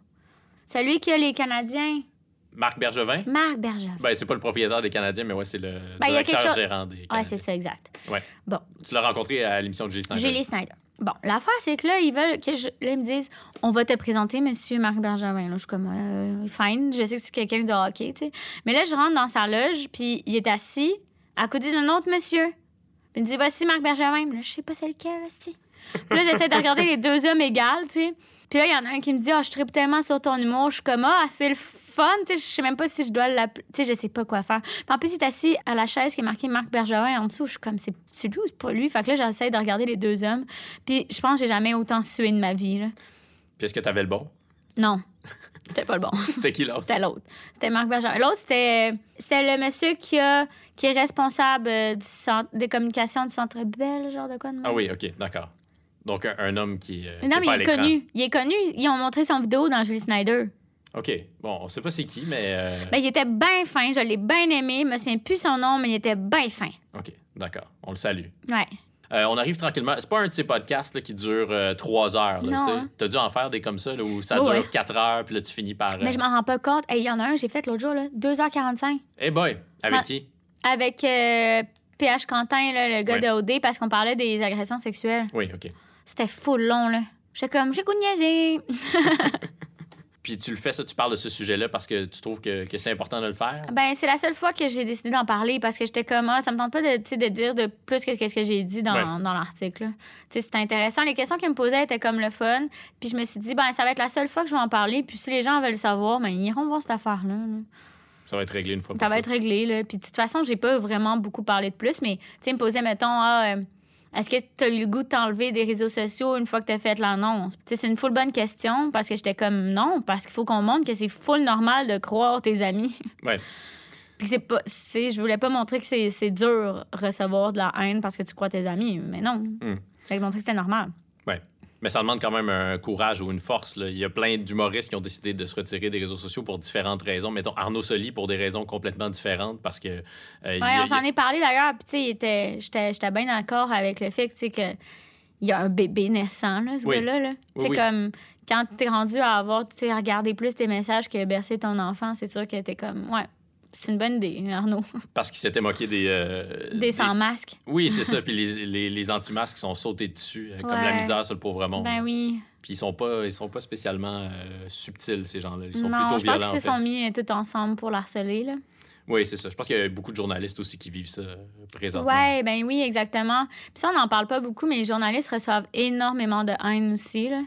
Celui qui a les Canadiens, Marc Bergevin? Marc Berger. Ben, c'est pas le propriétaire des Canadiens, mais ouais, c'est le Ben, directeur chose- gérant des Canadiens. Ouais, c'est ça, exact. Ouais. Bon. Tu l'as rencontré à l'émission de Julie Snyder. Julie Snyder. Bon, l'affaire, c'est que là, ils veulent que je. Là, ils me disent on va te présenter monsieur Marc Bergevin. Là, je suis comme euh, fine, je sais que c'est quelqu'un de hockey, tu sais. Mais là, je rentre dans sa loge, puis il est assis à côté d'un autre monsieur. Puis il me dit voici Marc Bergevin. Mais là, je sais pas c'est lequel, aussi. Puis là, j'essaie de regarder les deux hommes égales, tu sais. Puis là, il y en a un qui me dit Ah, je tripe tellement sur ton humour. Je suis comme Ah, c'est le fun, tu sais. Je sais même pas si je dois l'appeler. Tu sais, je sais pas quoi faire. Puis en plus, il est assis à la chaise qui est marquée Marc Bergevin en dessous. Je suis comme C'est lui ou c'est pas lui? Fait que là, j'essaie de regarder les deux hommes. Puis je pense que j'ai jamais autant sué de ma vie, là. Puis est-ce que t'avais le bon? Non. C'était pas le bon. C'était qui l'autre? C'était l'autre. C'était Marc Bergeron. L'autre, c'était, c'était le monsieur qui, a, qui est responsable euh, du centre, des communications du Centre Bell, genre de quoi de. Ah oui, OK, d'accord. Donc, un, un homme qui. euh, qui Non, est mais pas il est connu. Il est connu. Ils ont montré son vidéo dans Julie Snyder. OK. Bon, on sait pas c'est qui, mais. euh, Ben, il était bien fin. Je l'ai bien aimé. Je me souviens plus son nom, mais il était bien fin. OK, d'accord. On le salue. Ouais. Euh, on arrive tranquillement. C'est pas un de ces podcasts là, qui dure euh, trois heures. T'as dû en faire des comme ça, là, où ça dure ouais. quatre heures, puis là, tu finis par. Mais je m'en rends pas compte. Hey, Il y en a un, j'ai fait l'autre jour, là, 2h45. Eh boy, avec Ouais. qui? Avec euh, PH Quentin, là, le gars Ouais. de OD, parce qu'on parlait des agressions sexuelles. Oui, OK. C'était full long, là. J'étais comme, j'ai goût de niaiser. Puis tu le fais, ça, tu parles de ce sujet-là parce que tu trouves que, que c'est important de le faire? Ben, c'est la seule fois que j'ai décidé d'en parler parce que j'étais comme, ah, ça me tente pas de, de dire de plus que ce que j'ai dit dans, Ouais. dans l'article. c'était intéressant. Les questions qu'ils me posaient étaient comme le fun. Puis je me suis dit, ben, ça va être la seule fois que je vais en parler. Puis si les gens veulent le savoir, ben, ils iront voir cette affaire-là. là. Ça va être réglé une fois Ça va être réglé, là. Puis de toute façon, j'ai pas vraiment beaucoup parlé de plus, mais, tu sais, me posaient, mettons, ah, euh, est-ce que tu as eu le goût de t'enlever des réseaux sociaux une fois que tu as fait l'annonce? C'est une full bonne question parce que j'étais comme non, parce qu'il faut qu'on montre que c'est full normal de croire tes amis. Ouais. Puis c'est pas. c'est- Je voulais pas montrer que c'est c'est dur recevoir de la haine parce que tu crois tes amis, mais non. Hmm. Fait que montrer que c'était normal. Ouais. Mais ça demande quand même un courage ou une force. là. Il y a plein d'humoristes qui ont décidé de se retirer des réseaux sociaux pour différentes raisons. Mettons Arnaud Soli pour des raisons complètement différentes parce que. euh, il a- on s'en est parlé d'ailleurs. Puis, tu sais, j'étais bien d'accord avec le fait que, il y a un bébé naissant, là, ce Oui. gars-là. Là. Oui, Tu sais, oui. comme quand t'es rendu à avoir, tu sais, regarder plus tes messages que bercer ton enfant, c'est sûr que t'es comme, ouais, c'est une bonne idée, Arnaud. Parce qu'il s'était moqué des. euh, Des sans masques. Oui, c'est ça. Puis les, les, les anti-masques sont sautés dessus, euh, comme la misère sur le pauvre monde. Ben oui. Puis ils sont pas, ils sont pas spécialement euh, subtils, ces gens-là. Ils sont Non, plutôt je pense violents. qu'ils en se fait. sont mis tout ensemble pour l'harceler, là. Oui, c'est ça. Je pense qu'il y a beaucoup de journalistes aussi qui vivent ça présentement. Ouais, ben oui, exactement. Puis ça, on n'en parle pas beaucoup, mais les journalistes reçoivent énormément de haine aussi, là.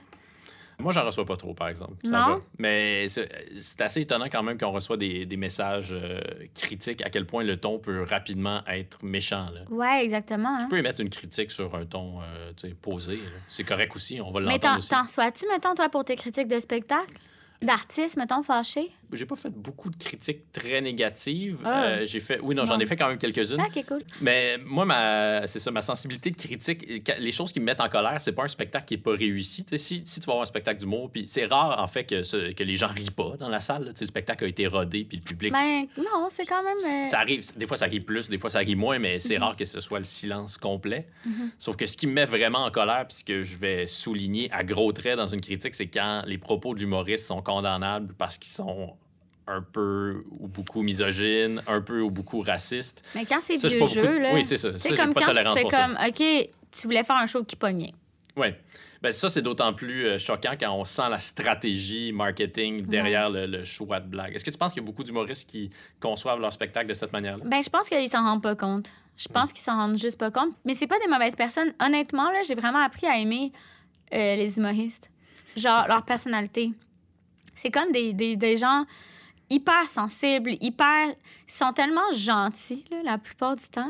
Moi, j'en reçois pas trop, par exemple. Ça Non? va. Mais c'est assez étonnant quand même qu'on reçoit des, des messages euh, critiques, à quel point le ton peut rapidement être méchant. Là. Ouais, exactement. hein. Tu peux émettre une critique sur un ton euh, posé. C'est correct aussi, on va Mais l'entendre t'en aussi. t'en reçois-tu, mettons, toi, pour tes critiques de spectacle? D'artistes, mettons, fâchés? j'ai pas fait beaucoup de critiques très négatives. Ah. Euh, j'ai fait, oui, non, j'en ai fait quand même quelques-unes. Ah, ok, cool. Mais moi, ma, c'est ça, ma sensibilité de critique, les choses qui me mettent en colère, c'est pas un spectacle qui est pas réussi. Si, si tu vas voir un spectacle d'humour, puis c'est rare en fait que, ce- que les gens rient pas dans la salle. là. Le spectacle a été rodé, puis le public. Ben, non, c'est quand même. euh, Ça arrive, des fois ça rit plus, des fois ça rit moins, mais Mhm. c'est rare que ce soit le silence complet. Sauf que ce qui me met vraiment en colère, puis ce que je vais souligner à gros traits dans une critique, c'est quand les propos d'humoristes sont condamnables parce qu'ils sont un peu ou beaucoup misogynes, un peu ou beaucoup racistes. Mais quand c'est vieux de- jeu, là. Oui, c'est ça. J'ai comme pas quand tu fais comme, OK, tu voulais faire un show qui pognait. Oui. Ben, ça, c'est d'autant plus euh, choquant quand on sent la stratégie marketing derrière le, le choix de blague. Est-ce que tu penses qu'il y a beaucoup d'humoristes qui conçoivent leur spectacle de cette manière-là? Ben, je pense qu'ils s'en rendent pas compte. Je pense qu'ils s'en rendent juste pas compte. Mais c'est pas des mauvaises personnes. Honnêtement, là, j'ai vraiment appris à aimer euh, les humoristes. Genre, leur personnalité. C'est comme des, gens hyper sensibles, hyper. Ils sont tellement gentils, la plupart du temps.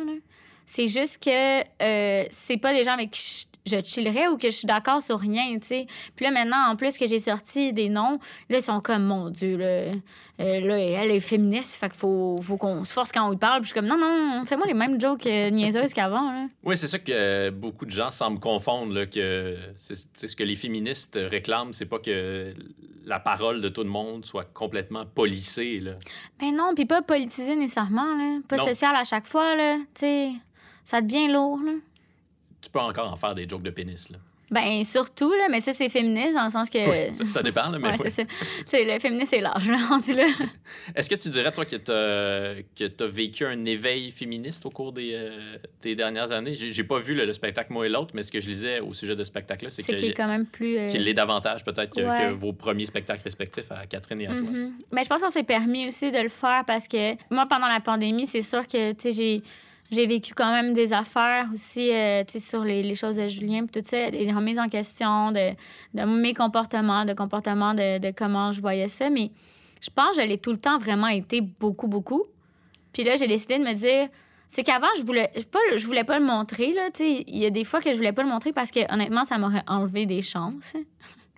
C'est juste que euh, c'est pas des gens avec qui je, chillerais ou que je suis d'accord sur rien, tu sais. Puis là, maintenant, en plus que j'ai sorti des noms, là, ils sont comme, mon Dieu, là, euh, là elle est féministe, fait qu'il faut, faut qu'on se force quand on lui parle. Puis je suis comme, non, non, fais-moi les mêmes jokes euh, niaiseuses qu'avant, là. Oui, c'est ça que euh, beaucoup de gens semblent confondre, là, que c'est c'est ce que les féministes réclament, c'est pas que la parole de tout le monde soit complètement polissée. Là. Ben non, puis pas politisé nécessairement, là. Pas Non. social à chaque fois, là. Tu sais, ça devient lourd, là. Tu peux encore en faire des jokes de pénis. Là. Ben, surtout, là, mais ça, c'est féministe dans le sens que. Oui, ça, ça dépend, là, mais Ouais, oui. c'est ça. Le féministe, c'est large, là, rendu là. Est-ce que tu dirais, toi, que tu as, vécu un éveil féministe au cours des, euh, des dernières années? J'ai pas vu le, le spectacle, moi et l'autre, mais ce que je lisais au sujet de ce spectacle-là, c'est qu'il qu'il est quand même plus. euh, qu'il l'est davantage, peut-être, que, Ouais. que vos premiers spectacles respectifs à Catherine et à toi. Mais je pense qu'on s'est permis aussi de le faire parce que moi, pendant la pandémie, c'est sûr que, tu sais, j'ai. J'ai vécu quand même des affaires aussi, euh, tu sais, sur les, les choses de Julien, puis tout ça, des remises en question de, de mes comportements, de comportements de, de comment je voyais ça. Mais je pense que je l'ai tout le temps vraiment été beaucoup, beaucoup. Puis là, j'ai décidé de me dire, c'est qu'avant, je voulais pas, le- je voulais pas le montrer, là. Il y a des fois que je voulais pas le montrer parce que, honnêtement, ça m'aurait enlevé des chances.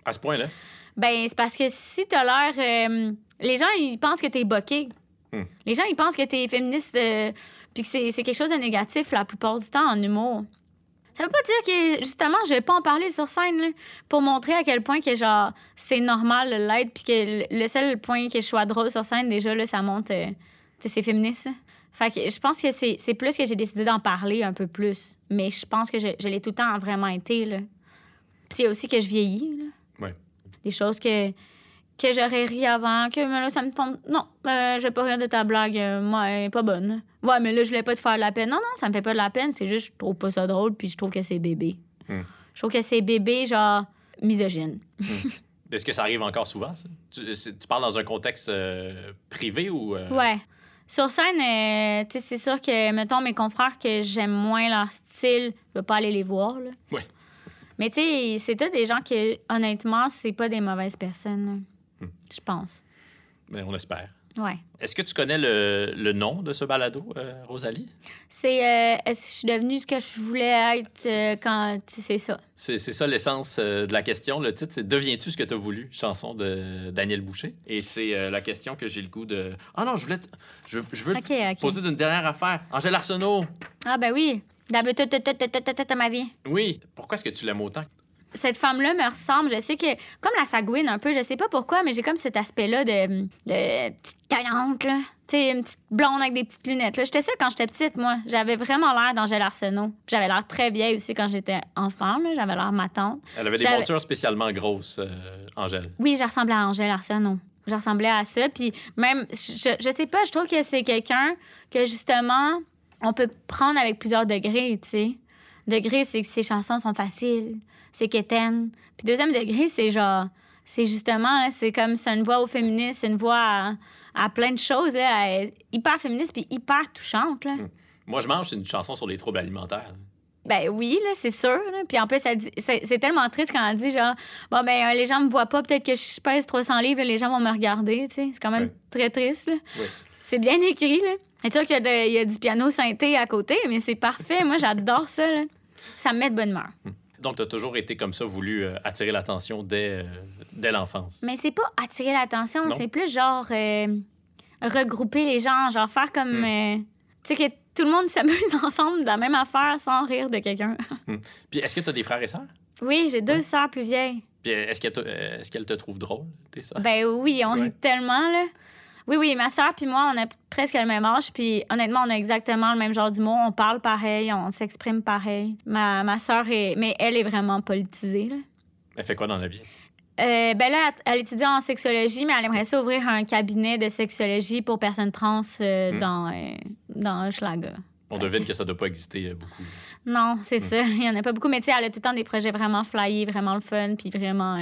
À ce point-là? Ben, c'est parce que si t'as l'air. euh, les gens, ils pensent que t'es boqué. Hmm. Les gens, ils pensent que t'es féministe, euh, puis que c'est quelque chose de négatif la plupart du temps en humour. Ça veut pas dire que, justement, je vais pas en parler sur scène, là, pour montrer à quel point que, genre, c'est normal l'être, puis que le- seul point que je sois drôle sur scène, déjà, là, ça montre. euh, tu sais, c'est féministe. Fait que je pense que c'est c'est plus que j'ai décidé d'en parler un peu plus. Mais je pense que je, je l'ai tout le temps vraiment été, là. Puis c'est aussi que je vieillis, là Ouais. des choses que, que j'aurais ri avant, que mais là, ça me fond... Non, euh, je vais pas rire de ta blague, euh, moi, elle est pas bonne. Ouais, mais là, je voulais pas te faire de la peine. Non, non, ça me fait pas de la peine, c'est juste, je trouve pas ça drôle, puis je trouve que c'est bébé. Hmm. Je trouve que c'est bébé, genre, misogyne. Est-ce que ça arrive encore souvent, ça? Tu, parles dans un contexte euh, privé ou... euh, Ouais. Sur scène, euh, tu sais, c'est sûr que, mettons, mes confrères que j'aime moins leur style, je veux pas aller les voir, là. Ouais. Mais tu sais, c'est tous des gens que, honnêtement, c'est pas des mauvaises personnes. Hmm. Je pense. Mais on espère. Ouais. Est-ce que tu connais le, le nom de ce balado, euh, Rosalie? C'est euh, est-ce que je suis devenue ce que je voulais être euh, quand c'est ça. C'est c'est ça l'essence euh, de la question. Le titre, c'est Deviens-tu ce que tu as voulu? Chanson de Daniel Boucher. Et c'est la question que j'ai le goût de. Ah non, je voulais. te- Je, je veux te OK, OK. poser d'une dernière affaire. Angèle Arsenault. Ah ben oui. Toute ma vie. Oui. Pourquoi est-ce que tu l'aimes autant? Cette femme-là me ressemble. Je sais que, comme la sagouine un peu, je sais pas pourquoi, mais j'ai comme cet aspect-là de, de petite taillante, là. Tu sais, une petite blonde avec des petites lunettes, là. J'étais ça quand j'étais petite, moi. J'avais vraiment l'air d'Angèle Arsenault. J'avais l'air très vieille aussi quand j'étais enfant, là. J'avais l'air ma tante. Elle avait des J'avais- montures spécialement grosses, euh, Angèle. Oui, je ressemblais à Angèle Arsenault. Je ressemblais à ça. Puis même, je, je sais pas, je trouve que c'est quelqu'un que justement, on peut prendre avec plusieurs degrés, tu sais. Degré, c'est que ses chansons sont faciles, c'est quétaine. Puis deuxième degré, c'est genre, c'est justement, c'est comme, c'est une voix au féministe, c'est une voix à, à plein de choses, là, elle hyper féministe puis hyper touchante, là. Moi, je mange, c'est une chanson sur les troubles alimentaires. Ben oui, là, c'est sûr. là. Puis en plus, c'est tellement triste quand elle dit genre, bon, ben euh, les gens me voient pas, peut-être que je pèse 300 livres, là, les gens vont me regarder, tu sais. C'est quand même très triste, là. C'est bien écrit, là. C'est sûr qu'il y, a y du piano synthé à côté, mais c'est parfait. Moi, j'adore ça, là. Ça me met de bonne humeur. Donc, tu as toujours été comme ça, voulu euh, attirer l'attention dès, euh, dès l'enfance? Mais c'est pas attirer l'attention, c'est plus genre euh, regrouper les gens, genre faire comme. Hmm. tu sais, que tout le monde s'amuse ensemble dans la même affaire sans rire de quelqu'un. Puis, est-ce que tu as des frères et sœurs? oui, j'ai deux sœurs plus vieilles. Puis, est-ce qu'elles te, trouvent drôle, tes sœurs? Ben oui, on Ouais. est tellement, là. Oui, oui, ma soeur puis moi, on a presque le même âge, puis honnêtement, on a exactement le même genre d'humour. On parle pareil, on s'exprime pareil. Ma, ma soeur est... Mais elle est vraiment politisée, là. Elle fait quoi dans la vie? Euh, ben là, elle étudie en sexologie, mais elle aimerait ça ouvrir un cabinet de sexologie pour personnes trans euh, Hmm. dans, euh, dans Hochelaga. On devine que ça doit pas exister euh, beaucoup. Non, c'est Hmm. ça. Il y en a pas beaucoup, mais tu sais, elle a tout le temps des projets vraiment flyés, vraiment le fun, puis vraiment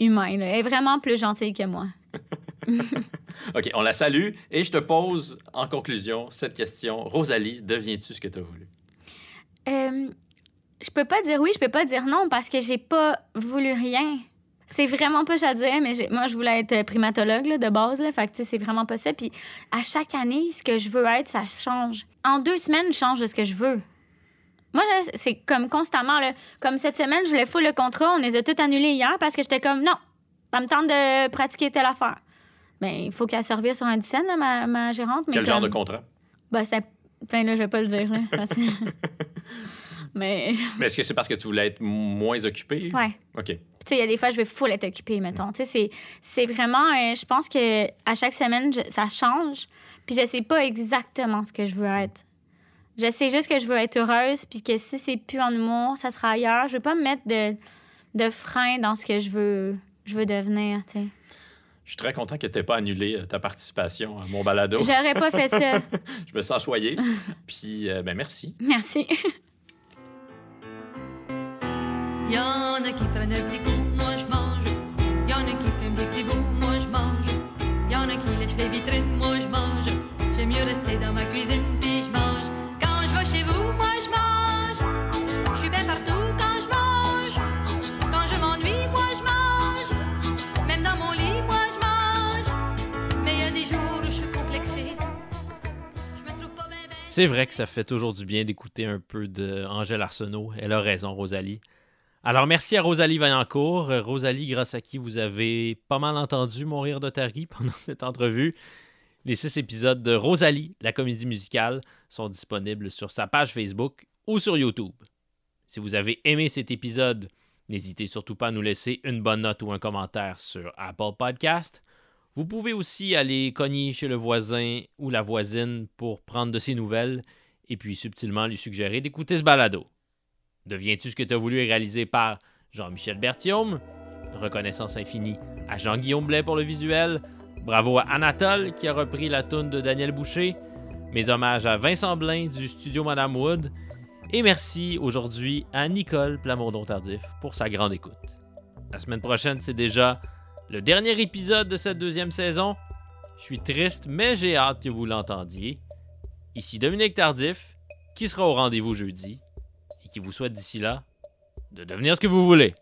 humains. là. Elle est vraiment plus gentille que moi. OK, on la salue et je te pose en conclusion cette question. Rosalie, deviens-tu ce que tu as voulu? Euh, je peux pas dire oui, je peux pas dire non parce que j'ai pas voulu rien. C'est vraiment pas à dire, mais moi, je voulais être primatologue là, de base. Là, fait que, c'est vraiment pas ça. Puis à chaque année, ce que je veux être, ça change. En deux semaines, je change de ce que je veux. Moi, c'est comme constamment. Là, comme cette semaine, je voulais full le contrat. On les a tous annulés hier parce que j'étais comme non, ça me tente de pratiquer telle affaire. Mais il faut qu'elle service sur un dizaine, là, ma, ma gérante. Mais Quel genre de contrat? Ben, c'est. Enfin, là, je vais pas le dire, là. parce que- mais, Mais est-ce que c'est parce que tu voulais être moins occupé? ouais. OK. Tu sais, il y a des fois, je vais full être occupée, mettons. Tu sais, c'est- c'est vraiment. euh, je pense que à chaque semaine, je- ça change. Puis, je sais pas exactement ce que je veux être. Je sais juste que je veux être heureuse, puis que si c'est plus en humour, ça sera ailleurs. Je veux pas me mettre de, de frein dans ce que je veux, je veux devenir, tu sais. Je suis très content que tu n'aies pas annulé euh, ta participation à mon balado. J'aurais pas fait ça. Je me sens choyé. Puis, euh, ben merci. Merci. Y en a qui prennent un petit coup, moi je mange. Y en a qui fument des petits bouts, moi je mange. Y en a qui lèchent les vitrines, moi je mange. J'aime mieux rester dans ma cuisine C'est vrai que ça fait toujours du bien d'écouter un peu de Angèle Arsenault. Elle a raison, Rosalie. Alors, merci à Rosalie Vaillancourt. Euh, Rosalie, grâce à qui vous avez pas mal entendu mon rire d'Otari pendant cette entrevue. Les six épisodes de Rosalie, la comédie musicale, sont disponibles sur sa page Facebook ou sur YouTube. Si vous avez aimé cet épisode, n'hésitez surtout pas à nous laisser une bonne note ou un commentaire sur Apple Podcast. Vous pouvez aussi aller cogner chez le voisin ou la voisine pour prendre de ses nouvelles et puis subtilement lui suggérer d'écouter ce balado. Deviens-tu ce que tu as voulu est réalisé par Jean-Michel Berthiaume. Reconnaissance infinie à Jean-Guillaume Blais pour le visuel. Bravo à Anatole qui a repris la toune de Daniel Boucher. Mes hommages à Vincent Blain du studio Madame Wood. Et merci aujourd'hui à Nicole Plamondon-Tardif pour sa grande écoute. La semaine prochaine, c'est déjà le dernier épisode de cette deuxième saison. Je suis triste, mais j'ai hâte que vous l'entendiez. Ici Dominique Tardif, qui sera au rendez-vous jeudi et qui vous souhaite d'ici là de devenir ce que vous voulez.